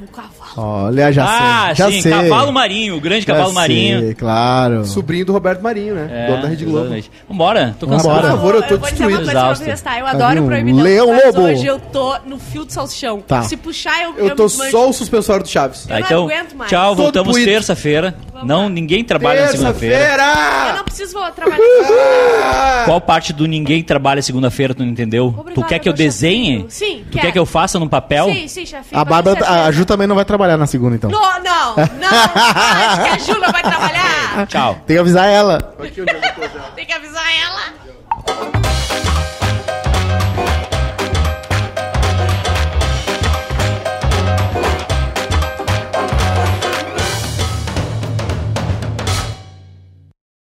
Um cavalo. Olha, já ah, sei. Já sim, sei. Cavalo Marinho, o grande Já Cavalo sei, Marinho. claro. Sobrinho do Roberto Marinho, né? É, Dono da Rede Globo. exatamente. Vambora, tô Vambora. cansado. Por favor, eu tô vou dizer uma destruído. coisa pra tá? Eu Tá adoro um proibidão. leão mas lobo. hoje eu tô no fio do salsichão. Tá. Se puxar, eu, Eu tô me manjo. só o suspensório do Chaves. Tá, Eu não então, aguento mais. tchau, Todo voltamos terça-feira. Não, ninguém trabalha na segunda-feira. Eu não preciso vou trabalhar. Ah! Qual parte do ninguém trabalha segunda-feira tu não entendeu? Obrigada, tu quer que eu desenhe? Sim, Tu quer que eu faça no papel? Sim, sim, chefinho. A Bárbara, certeza. a Ju também não vai trabalhar na segunda, então. Não, não, não. Acho que a não vai trabalhar. Tchau. Tem que avisar ela. Tem que avisar ela.